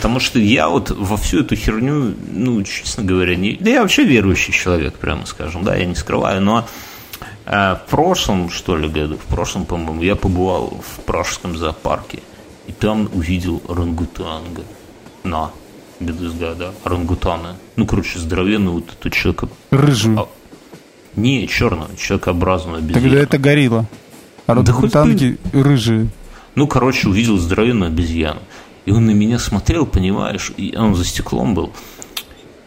Потому что я вот во всю эту херню, ну, честно говоря, не... Да я вообще верующий человек, прямо скажем, да, я не скрываю, но э, в прошлом, что ли, году, в прошлом, по-моему, я побывал в Пражском зоопарке, и там увидел орангутанга. На, без да, орангутана. Ну, короче, здоровенный вот этот человек... Рыжую. А, Не, черного, человекообразного Тогда обезьяну. это горилла. А Да рыжие. Ну, короче, увидел здоровенную обезьяну. И он на меня смотрел, понимаешь, и он за стеклом был.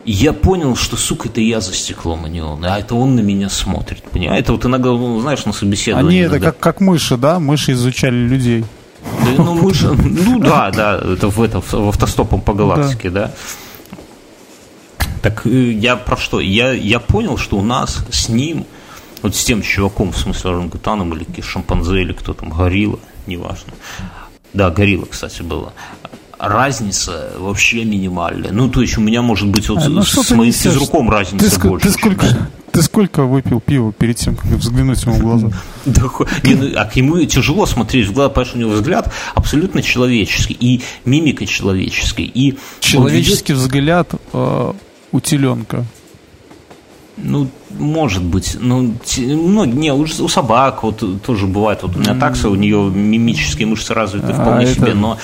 И я понял, что, сука, это я за стеклом, а не он. А это он на меня смотрит, понимаешь? Это вот иногда, ну, знаешь, на собеседовании. Они это как, как мыши, да? Мыши изучали людей. Да, ну, мыши, ну да, да, это в, это, в автостопом по галактике, да. да. Так э, я про что? Я, я понял, что у нас с ним, вот с тем чуваком, в смысле орангутаном или шимпанзе, или кто там, горилла, неважно. Да, горилла, кстати, было разница вообще минимальная. Ну, то есть у меня может быть вот а, ну, с моим физруком разница ты, больше. Ты сколько, ты сколько выпил пива перед тем, как взглянуть ему в глаза? Да, ну, а к нему тяжело смотреть в глаза, потому что у него взгляд абсолютно человеческий, и мимика человеческая. И человеческий взгляд э, у теленка. Ну, может быть. Ну, ну не, у, у собак вот тоже бывает. Вот у меня такса, у нее мимические мышцы развиты вполне а себе, это... но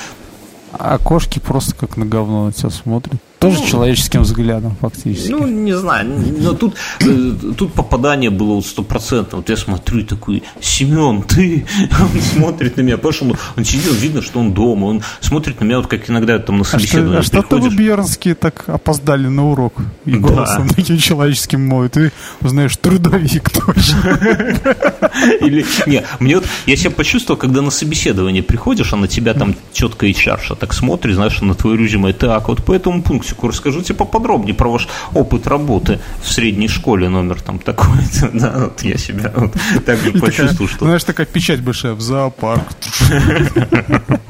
а кошки просто как на говно на тебя смотрят. Тоже ну, человеческим взглядом, фактически. Ну, не знаю. Но тут, э, тут попадание было вот стопроцентно. Вот я смотрю и такой, Семен, ты? Он смотрит на меня. Потому что он, сидит, видно, что он дома. Он смотрит на меня, вот как иногда там на собеседование а что, а что-то вы, Бьернские, так опоздали на урок. И голосом да. таким человеческим мой. Ты узнаешь, трудовик точно. Или, не, мне вот, я себя почувствовал, когда на собеседование приходишь, а на тебя там четко HR так смотрит, знаешь, на твое резюме. Так, вот по этому пункту Мексику. Расскажите поподробнее про ваш опыт работы в средней школе номер там такой-то. Да, вот я себя вот так же почувствовал, что... Знаешь, такая печать большая в зоопарк.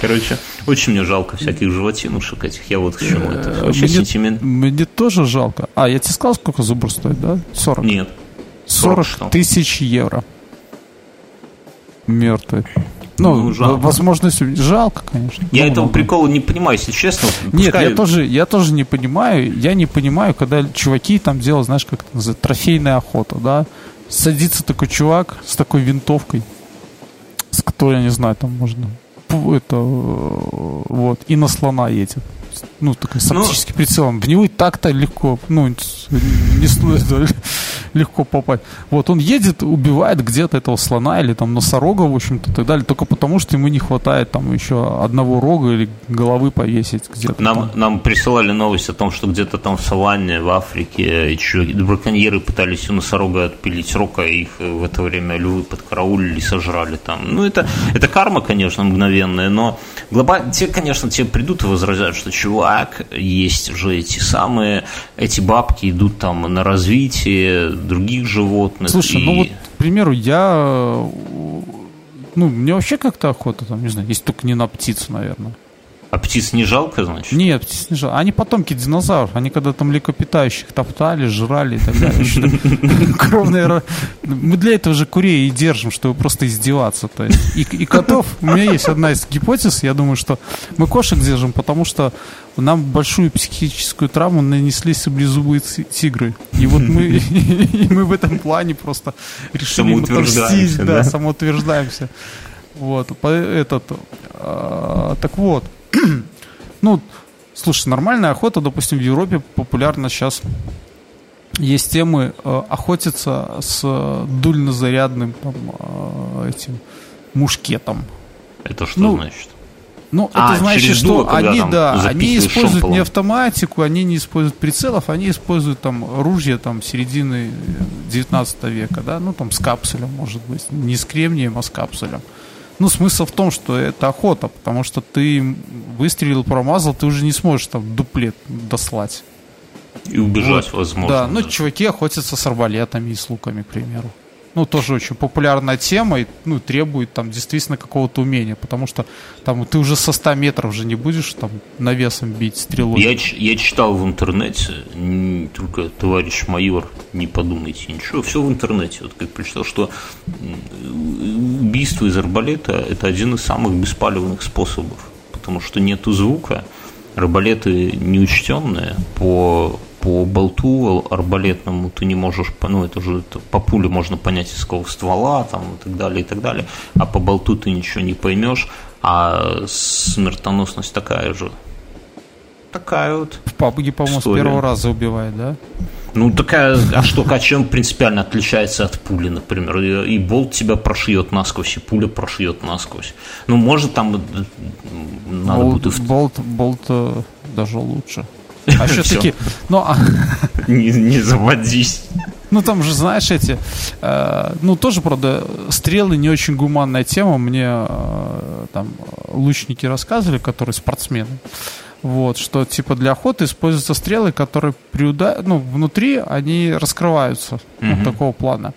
Короче, очень мне жалко всяких животинушек этих. Я вот к чему это. Вообще мне, сентимент. Мне тоже жалко. А, я тебе сказал, сколько зубр стоит, да? 40? Нет. 40, 40 тысяч евро. Мертвый. Ну, ну жалко. возможность жалко, конечно. Я ну, этого много. прикола не понимаю, если честно. Пускай... Нет, я тоже, я тоже не понимаю. Я не понимаю, когда чуваки там делают, знаешь, как это называется, трофейная охота, да? Садится такой чувак с такой винтовкой, с которой, я не знаю, там можно это вот, и на слона едет ну, такой с оптическим ну, прицелом. В него и так-то легко, ну, не стоит легко попасть. Вот он едет, убивает где-то этого слона или там носорога, в общем-то, и так далее, только потому, что ему не хватает там еще одного рога или головы повесить где-то. Нам, там. нам присылали новость о том, что где-то там в саванне, в Африке, еще браконьеры пытались у носорога отпилить рока, и их в это время львы подкараулили и сожрали там. Ну, это, это карма, конечно, мгновенная, но глобально, те, конечно, те придут и возразят, что чувак, есть же эти самые, эти бабки идут там на развитие других животных. Слушай, и... ну вот, к примеру, я, ну, мне вообще как-то охота, там, не знаю, если только не на птицу, наверное. А птиц не жалко, значит? Нет, птиц не жалко. Они потомки динозавров. Они когда там млекопитающих топтали, жрали и так далее. Кровные... Мы для этого же курей и держим, чтобы просто издеваться. То есть. И, и котов... У меня есть одна из гипотез. Я думаю, что мы кошек держим, потому что нам большую психическую травму нанесли саблезубые тигры. И вот мы, и мы в этом плане просто решили отомстить. Да, да, самоутверждаемся. Вот, этот, а, так вот, ну, слушай, нормальная охота, допустим, в Европе популярна сейчас. Есть темы э, охотиться с дульнозарядным там, э, этим мушкетом. Это что ну, значит? Ну, а, это значит, что дуло, они, да, они используют шомполом. не автоматику, они не используют прицелов, они используют там ружья там середины 19 века, да, ну там с капсулем, может быть, не с кремнием, а с капсулем. Ну, смысл в том, что это охота, потому что ты выстрелил, промазал, ты уже не сможешь там дуплет дослать. И убежать, вот. возможно. Да, ну, чуваки охотятся с арбалетами и с луками, к примеру ну, тоже очень популярная тема и, ну, требует там действительно какого-то умения, потому что там ты уже со 100 метров уже не будешь там навесом бить стрелой. Я, я читал в интернете, не, только товарищ майор, не подумайте ничего, все в интернете, вот как прочитал, что убийство из арбалета – это один из самых беспалевных способов, потому что нету звука, арбалеты неучтенные по по болту арбалетному ты не можешь, ну это же это, по пуле можно понять из какого ствола там и так далее, и так далее, а по болту ты ничего не поймешь, а смертоносность такая же. Такая вот. В пабге, по-моему, с первого раза убивает, да? Ну, такая, а что, а чем принципиально отличается от пули, например? И, и болт тебя прошьет насквозь, и пуля прошьет насквозь. Ну, может, там э, надо болт, будет... Болт, болт э, даже лучше. А все-таки... Ну, а... не, не заводись. Ну, там же, знаешь, эти... Э, ну, тоже, правда, стрелы не очень гуманная тема. Мне э, там лучники рассказывали, которые спортсмены. Вот, что типа для охоты используются стрелы, которые при ударе, ну, внутри они раскрываются. Mm-hmm. Вот такого плана.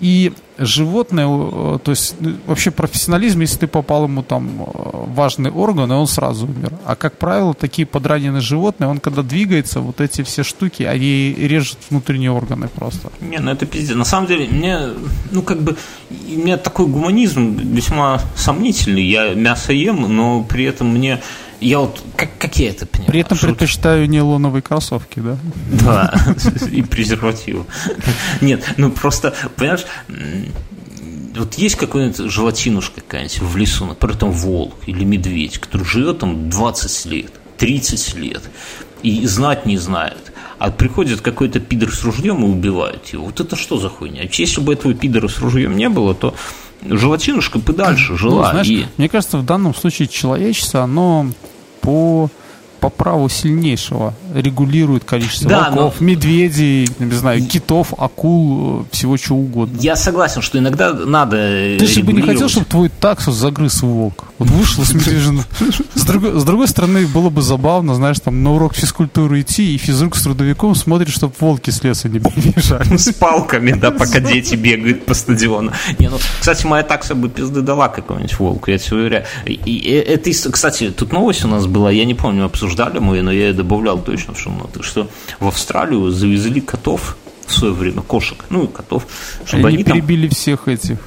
И животное, э, то есть ну, вообще профессионализм, если ты попал ему там э, важный орган, и он сразу умер. А как правило, такие подраненные животные, он когда двигается, вот эти все штуки, они режут внутренние органы просто. Не, ну это пиздец. На самом деле, мне, ну как бы, у меня такой гуманизм весьма сомнительный. Я мясо ем, но при этом мне я вот, как, как я это понимаю? При этом Шут... предпочитаю нейлоновые кроссовки, да? Да, и презервативы. Нет, ну просто, понимаешь, вот есть какой-нибудь желатинушка какая-нибудь в лесу, например, там волк или медведь, который живет там 20 лет, 30 лет, и знать не знает. А приходит какой-то пидор с ружьем и убивает его. Вот это что за хуйня? Если бы этого пидора с ружьем не было, то желатинушка бы дальше жила. Ну, знаешь, и... Мне кажется, в данном случае человечество, оно по по праву сильнейшего регулирует количество да, волков, но... медведей, не знаю, китов, акул, всего чего угодно. Я согласен, что иногда надо Ты если бы не хотел, чтобы твой таксус загрыз волк. Вот вышел с медвежьим... С другой, с другой стороны, было бы забавно, знаешь, там на урок физкультуры идти, и физрук с трудовиком смотрит, чтобы волки с леса не бежали. С палками, да, пока дети бегают по стадиону. Не, ну, кстати, моя такса бы пизды дала какому-нибудь волку, я тебе уверяю. И, это, кстати, тут новость у нас была, я не помню, обсуждали мы, но я добавлял точно в шумноты, что в Австралию завезли котов в свое время, кошек, ну и котов, чтобы они, они перебили там... всех этих.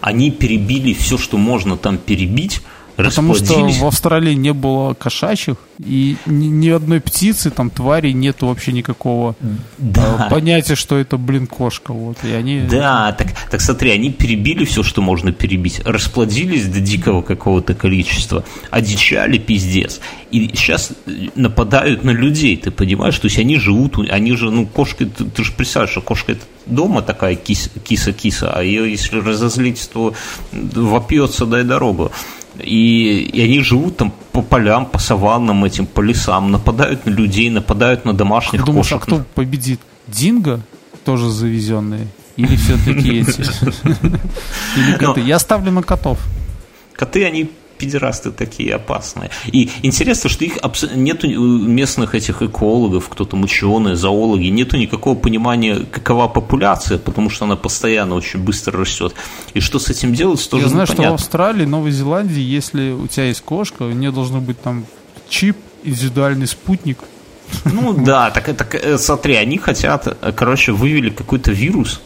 Они перебили все, что можно там перебить, Потому что в Австралии не было кошачьих, и ни, ни одной птицы, там, твари нету вообще никакого да. э, понятия, что это, блин, кошка. Вот, и они... Да, так, так смотри, они перебили все, что можно перебить, расплодились до дикого какого-то количества, одичали пиздец, и сейчас нападают на людей, ты понимаешь? То есть они живут, они же, ну, кошки, ты, ты же представляешь, что кошка это дома такая киса-киса, а ее, если разозлить, то вопьется, дай дорогу. И, и они живут там по полям, по саваннам этим, по лесам, нападают на людей, нападают на домашних Ты думаешь, а кто победит? Динго? Тоже завезенные? Или все-таки эти? Или коты? Я ставлю на котов. Коты, они педерасты такие опасные. И интересно, что их абс... нету местных этих экологов, кто там ученые, зоологи, нету никакого понимания, какова популяция, потому что она постоянно очень быстро растет. И что с этим делать, тоже Я знаю, непонятно. что в Австралии, Новой Зеландии, если у тебя есть кошка, у нее должен быть там чип, индивидуальный спутник, ну да, так, так э, смотри, они хотят, э, короче, вывели какой-то вирус,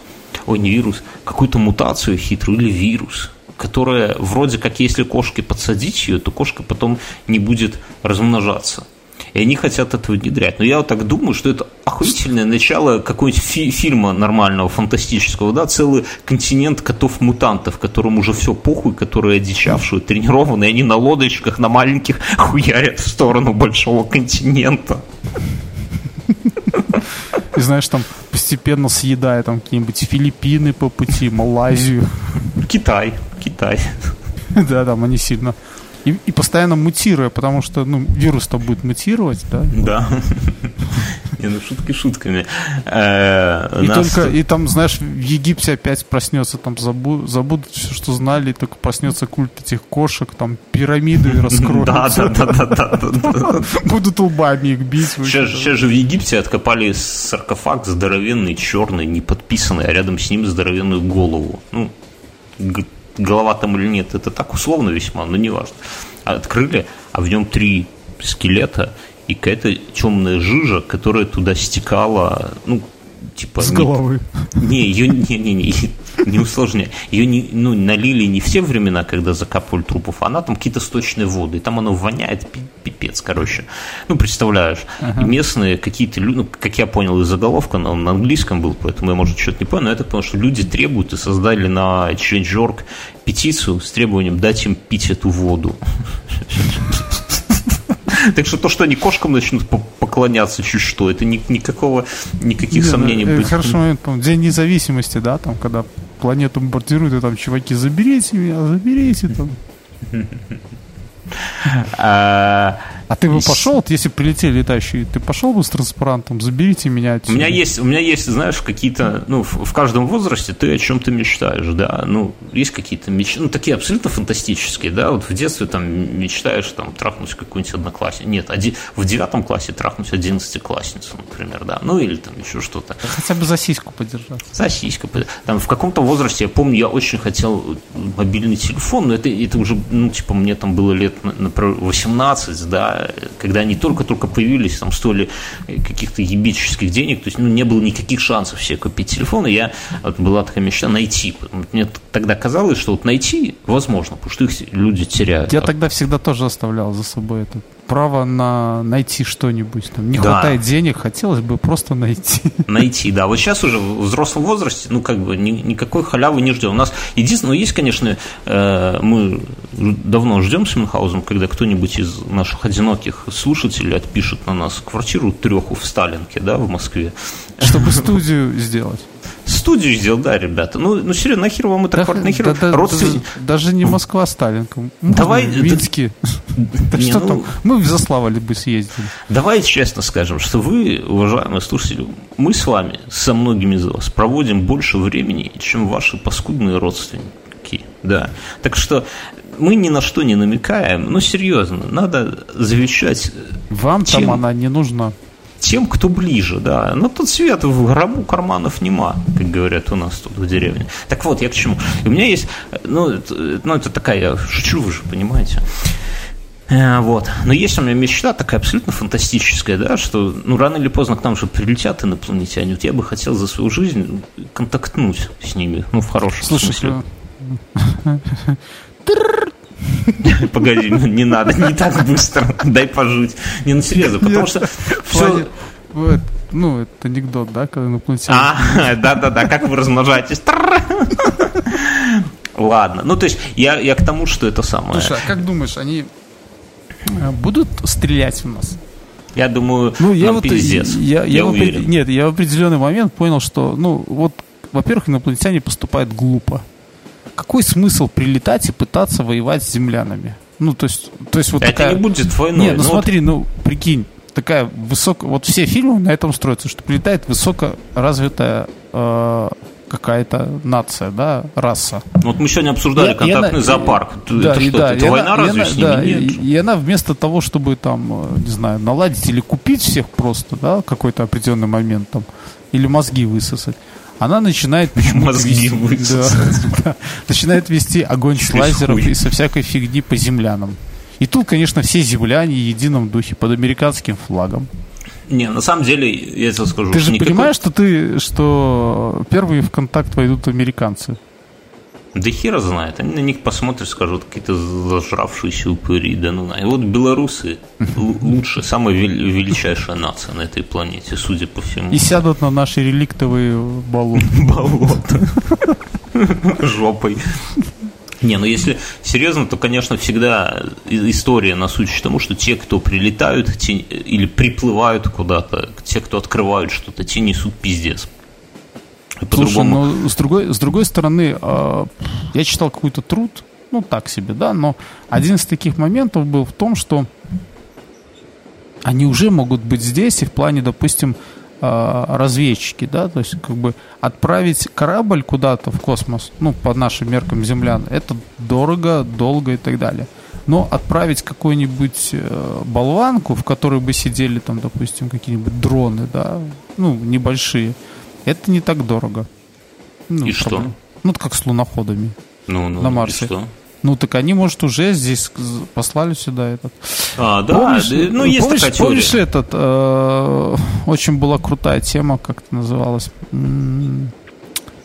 ой, не вирус, какую-то мутацию хитрую или вирус, которая вроде как, если кошке подсадить ее, то кошка потом не будет размножаться. И они хотят это внедрять. Но я вот так думаю, что это охуительное начало какого-нибудь фи- фильма нормального, фантастического, да, целый континент котов-мутантов, которым уже все похуй, которые одичавшие, тренированные, они на лодочках, на маленьких хуярят в сторону большого континента. И знаешь, там постепенно съедая там какие-нибудь Филиппины по пути, Малайзию. Китай, Китай. Да, там они сильно и, и постоянно мутируя, потому что ну, вирус-то будет мутировать, да? Да. Не, ну шутки шутками. Э, и только, и там, знаешь, в Египте опять проснется, там забудут, все, что знали, только проснется культ этих кошек, там пирамиды раскроются. Да, да, да, да. Будут лбами их бить. Сейчас же в Египте откопали саркофаг здоровенный, черный, не подписанный, а рядом с ним здоровенную голову. Ну, голова там или нет, это так условно весьма, но не важно. Открыли, а в нем три скелета и какая-то темная жижа, которая туда стекала, ну, типа... С головы. Не, ее не, не, не, не усложняй. Ее не, ну, налили не все времена, когда закапывали трупов, а она там какие-то сточные воды. И там оно воняет пипец, короче. Ну, представляешь. Ага. Местные какие-то люди, ну, как я понял из заголовка, но он на английском был, поэтому я, может, что-то не понял, но это потому, что люди требуют и создали на Change.org петицию с требованием дать им пить эту воду. Так что то, что они кошкам начнут поклоняться чуть что, это ни, никакого, никаких Не, ну, сомнений ну, быть. Хороший момент, День независимости, да, там, когда планету бомбардируют, и там, чуваки, заберите меня, заберите там. А, ты бы пошел, если прилетели летающие, ты пошел бы с транспарантом, заберите меня отсюда. У меня есть, у меня есть, знаешь, какие-то, ну, в, в каждом возрасте ты о чем-то мечтаешь, да, ну, есть какие-то мечты, ну, такие абсолютно фантастические, да, вот в детстве там мечтаешь там трахнуть какую-нибудь одноклассницу, нет, оди, в девятом классе трахнуть одиннадцатиклассницу, например, да, ну, или там еще что-то. Хотя бы за сиську подержать. За сиську, там, в каком-то возрасте, я помню, я очень хотел мобильный телефон, но это, это уже, ну, типа, мне там было лет, например, 18, да, когда они только-только появились, там стоили каких-то ебических денег, то есть ну, не было никаких шансов себе купить телефон, и я, вот, была такая мечта найти. Мне тогда казалось, что вот найти возможно, потому что их люди теряют. Я тогда всегда тоже оставлял за собой это право на найти что-нибудь. Там, не да. хватает денег, хотелось бы просто найти. Найти, да. Вот сейчас уже в взрослом возрасте, ну, как бы, ни, никакой халявы не ждем. У нас единственное, ну, есть, конечно, э, мы давно ждем с Мюнхгаузом, когда кто-нибудь из наших одиноких слушателей отпишет на нас квартиру треху в Сталинке, да, в Москве. Чтобы студию сделать. Студию сделал, да, ребята. Ну, ну серьезно, нахер вам это да, квартира? Нахер да, родственник... даже не Москва, Сталинка. Давай. Минске. Да, что ну, там? Мы в Заславле бы съездили. Давай честно скажем, что вы, уважаемые слушатели, мы с вами, со многими из вас, проводим больше времени, чем ваши паскудные родственники. Да. Так что мы ни на что не намекаем, но серьезно, надо завещать. Вам тем... там она не нужна тем, кто ближе, да. Но тут свет в гробу карманов нема, как говорят у нас тут в деревне. Так вот, я к чему. У меня есть, ну, это, ну, это такая, я шучу, вы же понимаете. Э, вот. Но есть у меня мечта такая абсолютно фантастическая, да, что ну, рано или поздно к нам же прилетят инопланетяне. Вот я бы хотел за свою жизнь контактнуть с ними, ну, в хорошем Слушай, смысле. Погоди, не надо, не так быстро, дай пожить. Не, ну серьезно, потому что все... Ну, это анекдот, да, когда инопланетяне... А, да-да-да, как вы размножаетесь? Ладно, ну то есть я, я к тому, что это самое... Слушай, а как думаешь, они э, будут стрелять в нас? Я думаю, ну, я вот, пиздец. Я, я, я уверен. Нет, я в определенный момент понял, что, ну, вот, во-первых, инопланетяне поступают глупо какой смысл прилетать и пытаться воевать с землянами? Ну, то есть, то есть вот Это такая... не будет войной. Нет, ну, ну смотри, вот... ну, прикинь, такая высокая... Вот все фильмы на этом строятся, что прилетает высокоразвитая э, какая-то нация, да, раса. Вот мы сегодня обсуждали и, контактный и она, зоопарк. Да, это что, да, это война она, разве она, с ними? Да, Нет. И, и она вместо того, чтобы там, э, не знаю, наладить или купить всех просто, да, какой-то определенный момент там, или мозги высосать, она начинает почему Мозги вести, да, да, начинает вести огонь с лазеров и со всякой фигни по землянам. И тут, конечно, все земляне в едином духе под американским флагом. Не, на самом деле, я тебе скажу. Ты же никакой... понимаешь, что ты, что первые в контакт войдут американцы? Да хера знает. Они на них посмотрят, скажут, какие-то зажравшиеся упыри. Да ну, и вот белорусы лучше, самая величайшая нация на этой планете, судя по всему. И сядут на наши реликтовые болота. Болота. Жопой. Не, ну если серьезно, то, конечно, всегда история нас учит тому, что те, кто прилетают те, или приплывают куда-то, те, кто открывают что-то, те несут пиздец. Слушай, ну, с другой, с другой стороны, э, я читал какой-то труд, ну, так себе, да, но один из таких моментов был в том, что они уже могут быть здесь и в плане, допустим, э, разведчики, да, то есть как бы отправить корабль куда-то в космос, ну, по нашим меркам землян, это дорого, долго и так далее. Но отправить какую-нибудь э, болванку, в которой бы сидели там, допустим, какие-нибудь дроны, да, ну, небольшие, это не так дорого. Ну, и что? Ну, это как с луноходами ну, ну, на Марсе. И что? Ну, так они, может, уже здесь послали сюда этот. А, да, помнишь, да ну, есть помнишь, такая теория. Помнишь этот, э, очень была крутая тема, как это называлось?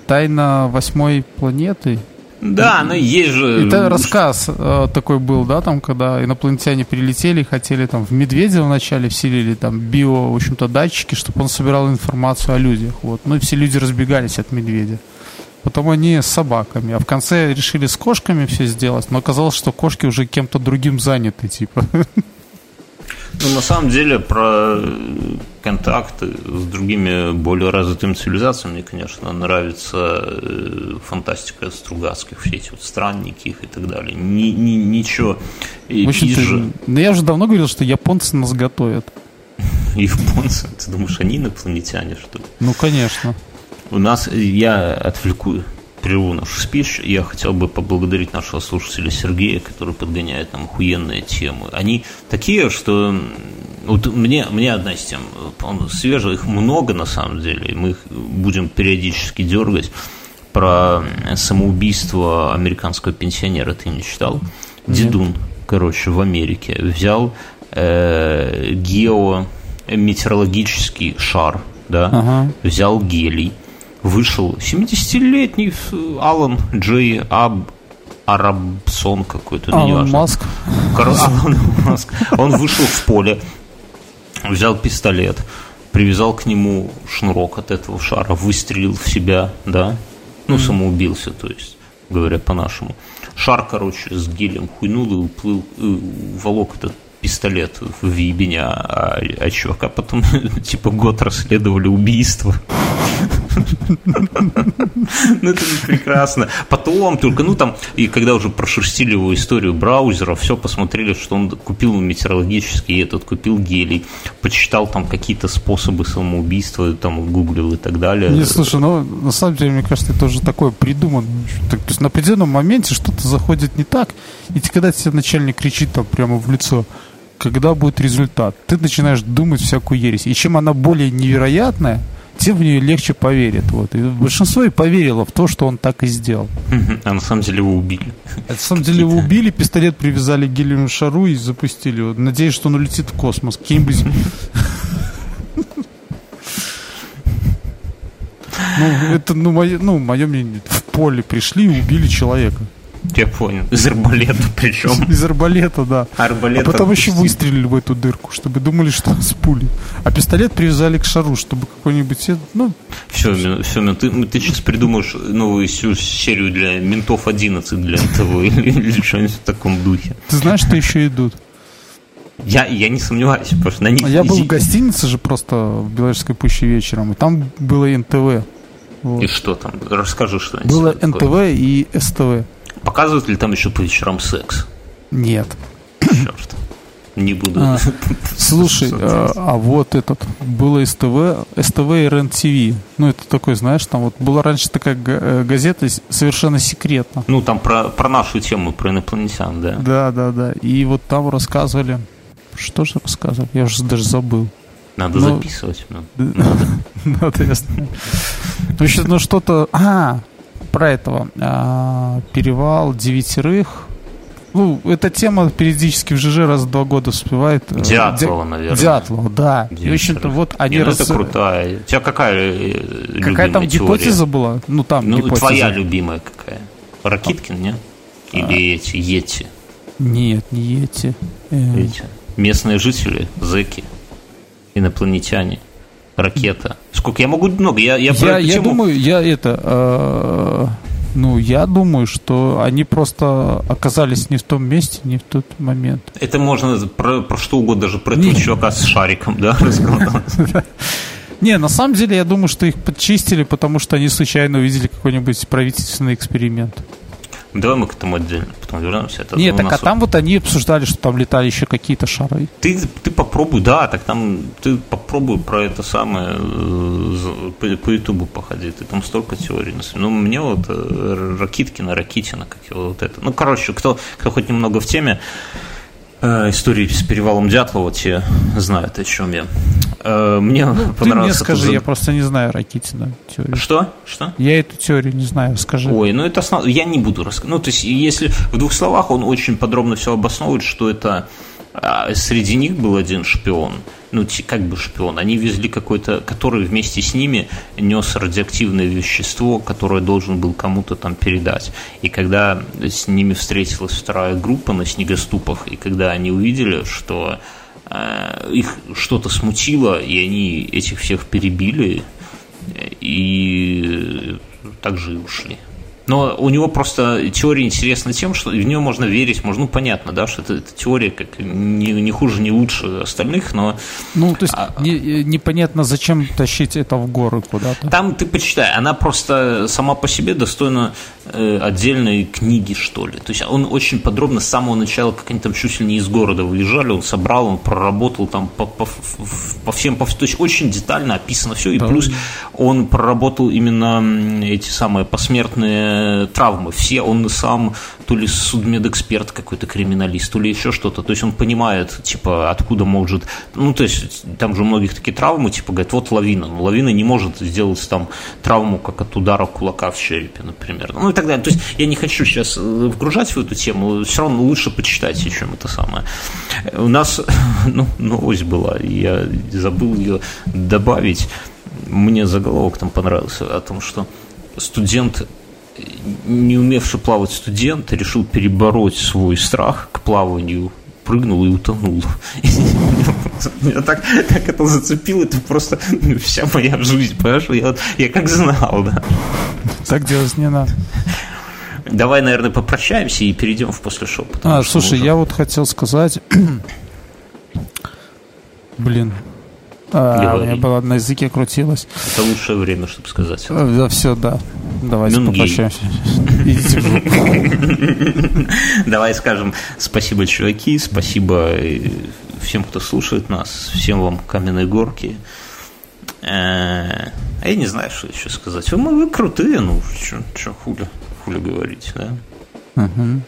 Тайна восьмой планеты. Да, но есть же... Это рассказ э, такой был, да, там, когда инопланетяне прилетели, хотели там в медведя вначале вселили там био, в общем-то, датчики, чтобы он собирал информацию о людях, вот. Ну и все люди разбегались от медведя. Потом они с собаками, а в конце решили с кошками все сделать, но оказалось, что кошки уже кем-то другим заняты, типа. Ну, на самом деле, про контакты с другими более развитыми цивилизациями мне, конечно, нравится э, фантастика Стругацких, все эти вот странники их и так далее. Ни, ни, ничего. В общем-то, же... ну, я уже давно говорил, что японцы нас готовят. Японцы? Ты думаешь, они инопланетяне, что ли? Ну, конечно. У нас, я отвлеку прерву нашу спич, я хотел бы поблагодарить нашего слушателя Сергея, который подгоняет нам охуенные темы. Они такие, что вот мне, мне одна из тем, он свежая, их много на самом деле, мы их будем периодически дергать. Про самоубийство американского пенсионера ты не читал? Нет. Дедун, короче, в Америке взял э, геометеорологический шар, да, ага. взял гелий, вышел 70-летний Алан Джей Аб Арабсон какой-то, ну, Алан Маск. Алан Маск. Он вышел в поле, взял пистолет, привязал к нему шнурок от этого шара, выстрелил в себя, да, ну, самоубился, то есть, говоря по-нашему. Шар, короче, с гелем хуйнул и уплыл, и волок этот пистолет в ебеня, а, а чувака потом, типа, год расследовали убийство. Ну, это прекрасно. Потом только, ну, там, и когда уже прошерстили его историю браузера, все посмотрели, что он купил метеорологический этот, купил гелий, почитал там какие-то способы самоубийства, там, гуглил и так далее. Не, слушай, ну, на самом деле, мне кажется, это уже такое придумано. То есть на определенном моменте что-то заходит не так, и когда тебе начальник кричит там прямо в лицо, когда будет результат, ты начинаешь думать всякую ересь. И чем она более невероятная, тем в нее легче поверит. Вот. И большинство и поверило в то, что он так и сделал. А на самом деле его убили. А на самом деле его убили, пистолет привязали к гелиевому шару и запустили. Вот. Надеюсь, что он улетит в космос. Каким-нибудь... Ну, это, ну, мое, ну, мое мнение. В поле пришли и убили человека. Я понял. Из арбалета причем. Из арбалета, да. Арбалет а потом еще выстрелили в эту дырку, чтобы думали, что с пули. А пистолет привязали к шару, чтобы какой-нибудь... Ну... Все, все, ты, ты сейчас придумаешь новую серию для ментов 11 для НТВ или что-нибудь в таком духе. Ты знаешь, что еще идут? Я, я не сомневаюсь, потому что на них... Я был в гостинице же просто в Белорусской пуще вечером, и там было НТВ. Вот. И что там? Расскажи что-нибудь. Было НТВ и СТВ. Показывают ли там еще по вечерам секс? Нет. Черт. Не буду. А, слушай, а, а вот этот было СТВ, СТВ и РЕН-ТВ. Ну, это такой, знаешь, там вот была раньше такая э, газета совершенно секретно. Ну, там про, про нашу тему, про инопланетян, да. Да, да, да. И вот там рассказывали. Что же рассказывали? Я уже даже забыл. Надо ну, записывать. Надо. Надо, ясно. Ну что-то... А, про этого. А, перевал девятерых. Ну, эта тема периодически в ЖЖ раз в два года всплывает. Э, Дятлова, Ди... наверное. Дятлова, да. Девятерых. И, в общем-то, вот они... Не, ну, это крутая. У тебя какая э, Какая там теория? гипотеза была? Ну, там Ну, гипотеза. твоя любимая какая? Ракиткин, нет? Или а... эти, Ети? Нет, не Ети. Э... Эти. Местные жители, зэки, инопланетяне ракета. Сколько я могу много? Я, я, я, я думаю, я это. Э, ну, я думаю, что они просто оказались не в том месте, не в тот момент. Это можно про, про что угодно, даже про этого чувака с шариком, да, Не, на самом деле, я думаю, что их подчистили, потому что они случайно увидели какой-нибудь правительственный эксперимент. Давай мы к этому отдельно потом вернемся. Это Нет, так а там вот они обсуждали, что там летали еще какие-то шары. Ты, ты попробуй, да, так там ты попробуй про это самое э, по, Ютубу походить. Ты там столько теорий. Ну, мне вот э, Ракиткина, Ракитина, как его вот это. Ну, короче, кто, кто хоть немного в теме, истории с перевалом Дятлова, те знают, о чем я. Э, мне ну, понравилось. Ты мне скажи, я просто не знаю Ракитина теорию. Что? Что? Я эту теорию не знаю, скажи. Ой, ну это основ... я не буду рассказывать. Ну, то есть, если в двух словах он очень подробно все обосновывает, что это а, среди них был один шпион, ну, как бы шпион, они везли какой-то, который вместе с ними нес радиоактивное вещество, которое должен был кому-то там передать. И когда с ними встретилась вторая группа на снегоступах, и когда они увидели, что э, их что-то смутило, и они этих всех перебили, и также и ушли. Но у него просто теория интересна тем, что в нее можно верить, можно, ну, понятно, да, что это, это теория как не, не хуже, не лучше остальных, но... Ну, то есть а, не, непонятно, зачем тащить это в горы куда-то. Там, ты почитай, она просто сама по себе достойна э, отдельной книги, что ли. То есть он очень подробно с самого начала, как они там чуть ли не из города выезжали, он собрал, он проработал там по, по, по всем, по, то есть очень детально описано все, и да. плюс он проработал именно эти самые посмертные травмы. Все, он сам то ли судмедэксперт какой-то криминалист, то ли еще что-то. То есть он понимает, типа, откуда может... Ну, то есть там же у многих такие травмы, типа, говорят, вот лавина. Но лавина не может сделать там травму, как от удара кулака в черепе, например. Ну и так далее. То есть я не хочу сейчас э, вгружать в эту тему, все равно лучше почитать, чем это самое. У нас ну, новость была, я забыл ее добавить. Мне заголовок там понравился о том, что студент не умевший плавать студент решил перебороть свой страх к плаванию, прыгнул и утонул. Меня так, так это зацепило, это просто вся моя жизнь, понимаешь? Я, я как знал, да. Так делать не надо. Давай, наверное, попрощаемся и перейдем в после шоу. А, слушай, я вот хотел сказать... Блин, а, у меня было на языке крутилось. Это лучшее время, чтобы сказать. Да, все, да. Давайте попрощаемся. Давай скажем спасибо, чуваки, спасибо э, всем, кто слушает нас, всем вам каменной горки. Э, а я не знаю, что еще сказать. Вы, вы крутые, ну, что хули, хули говорить, да? Угу.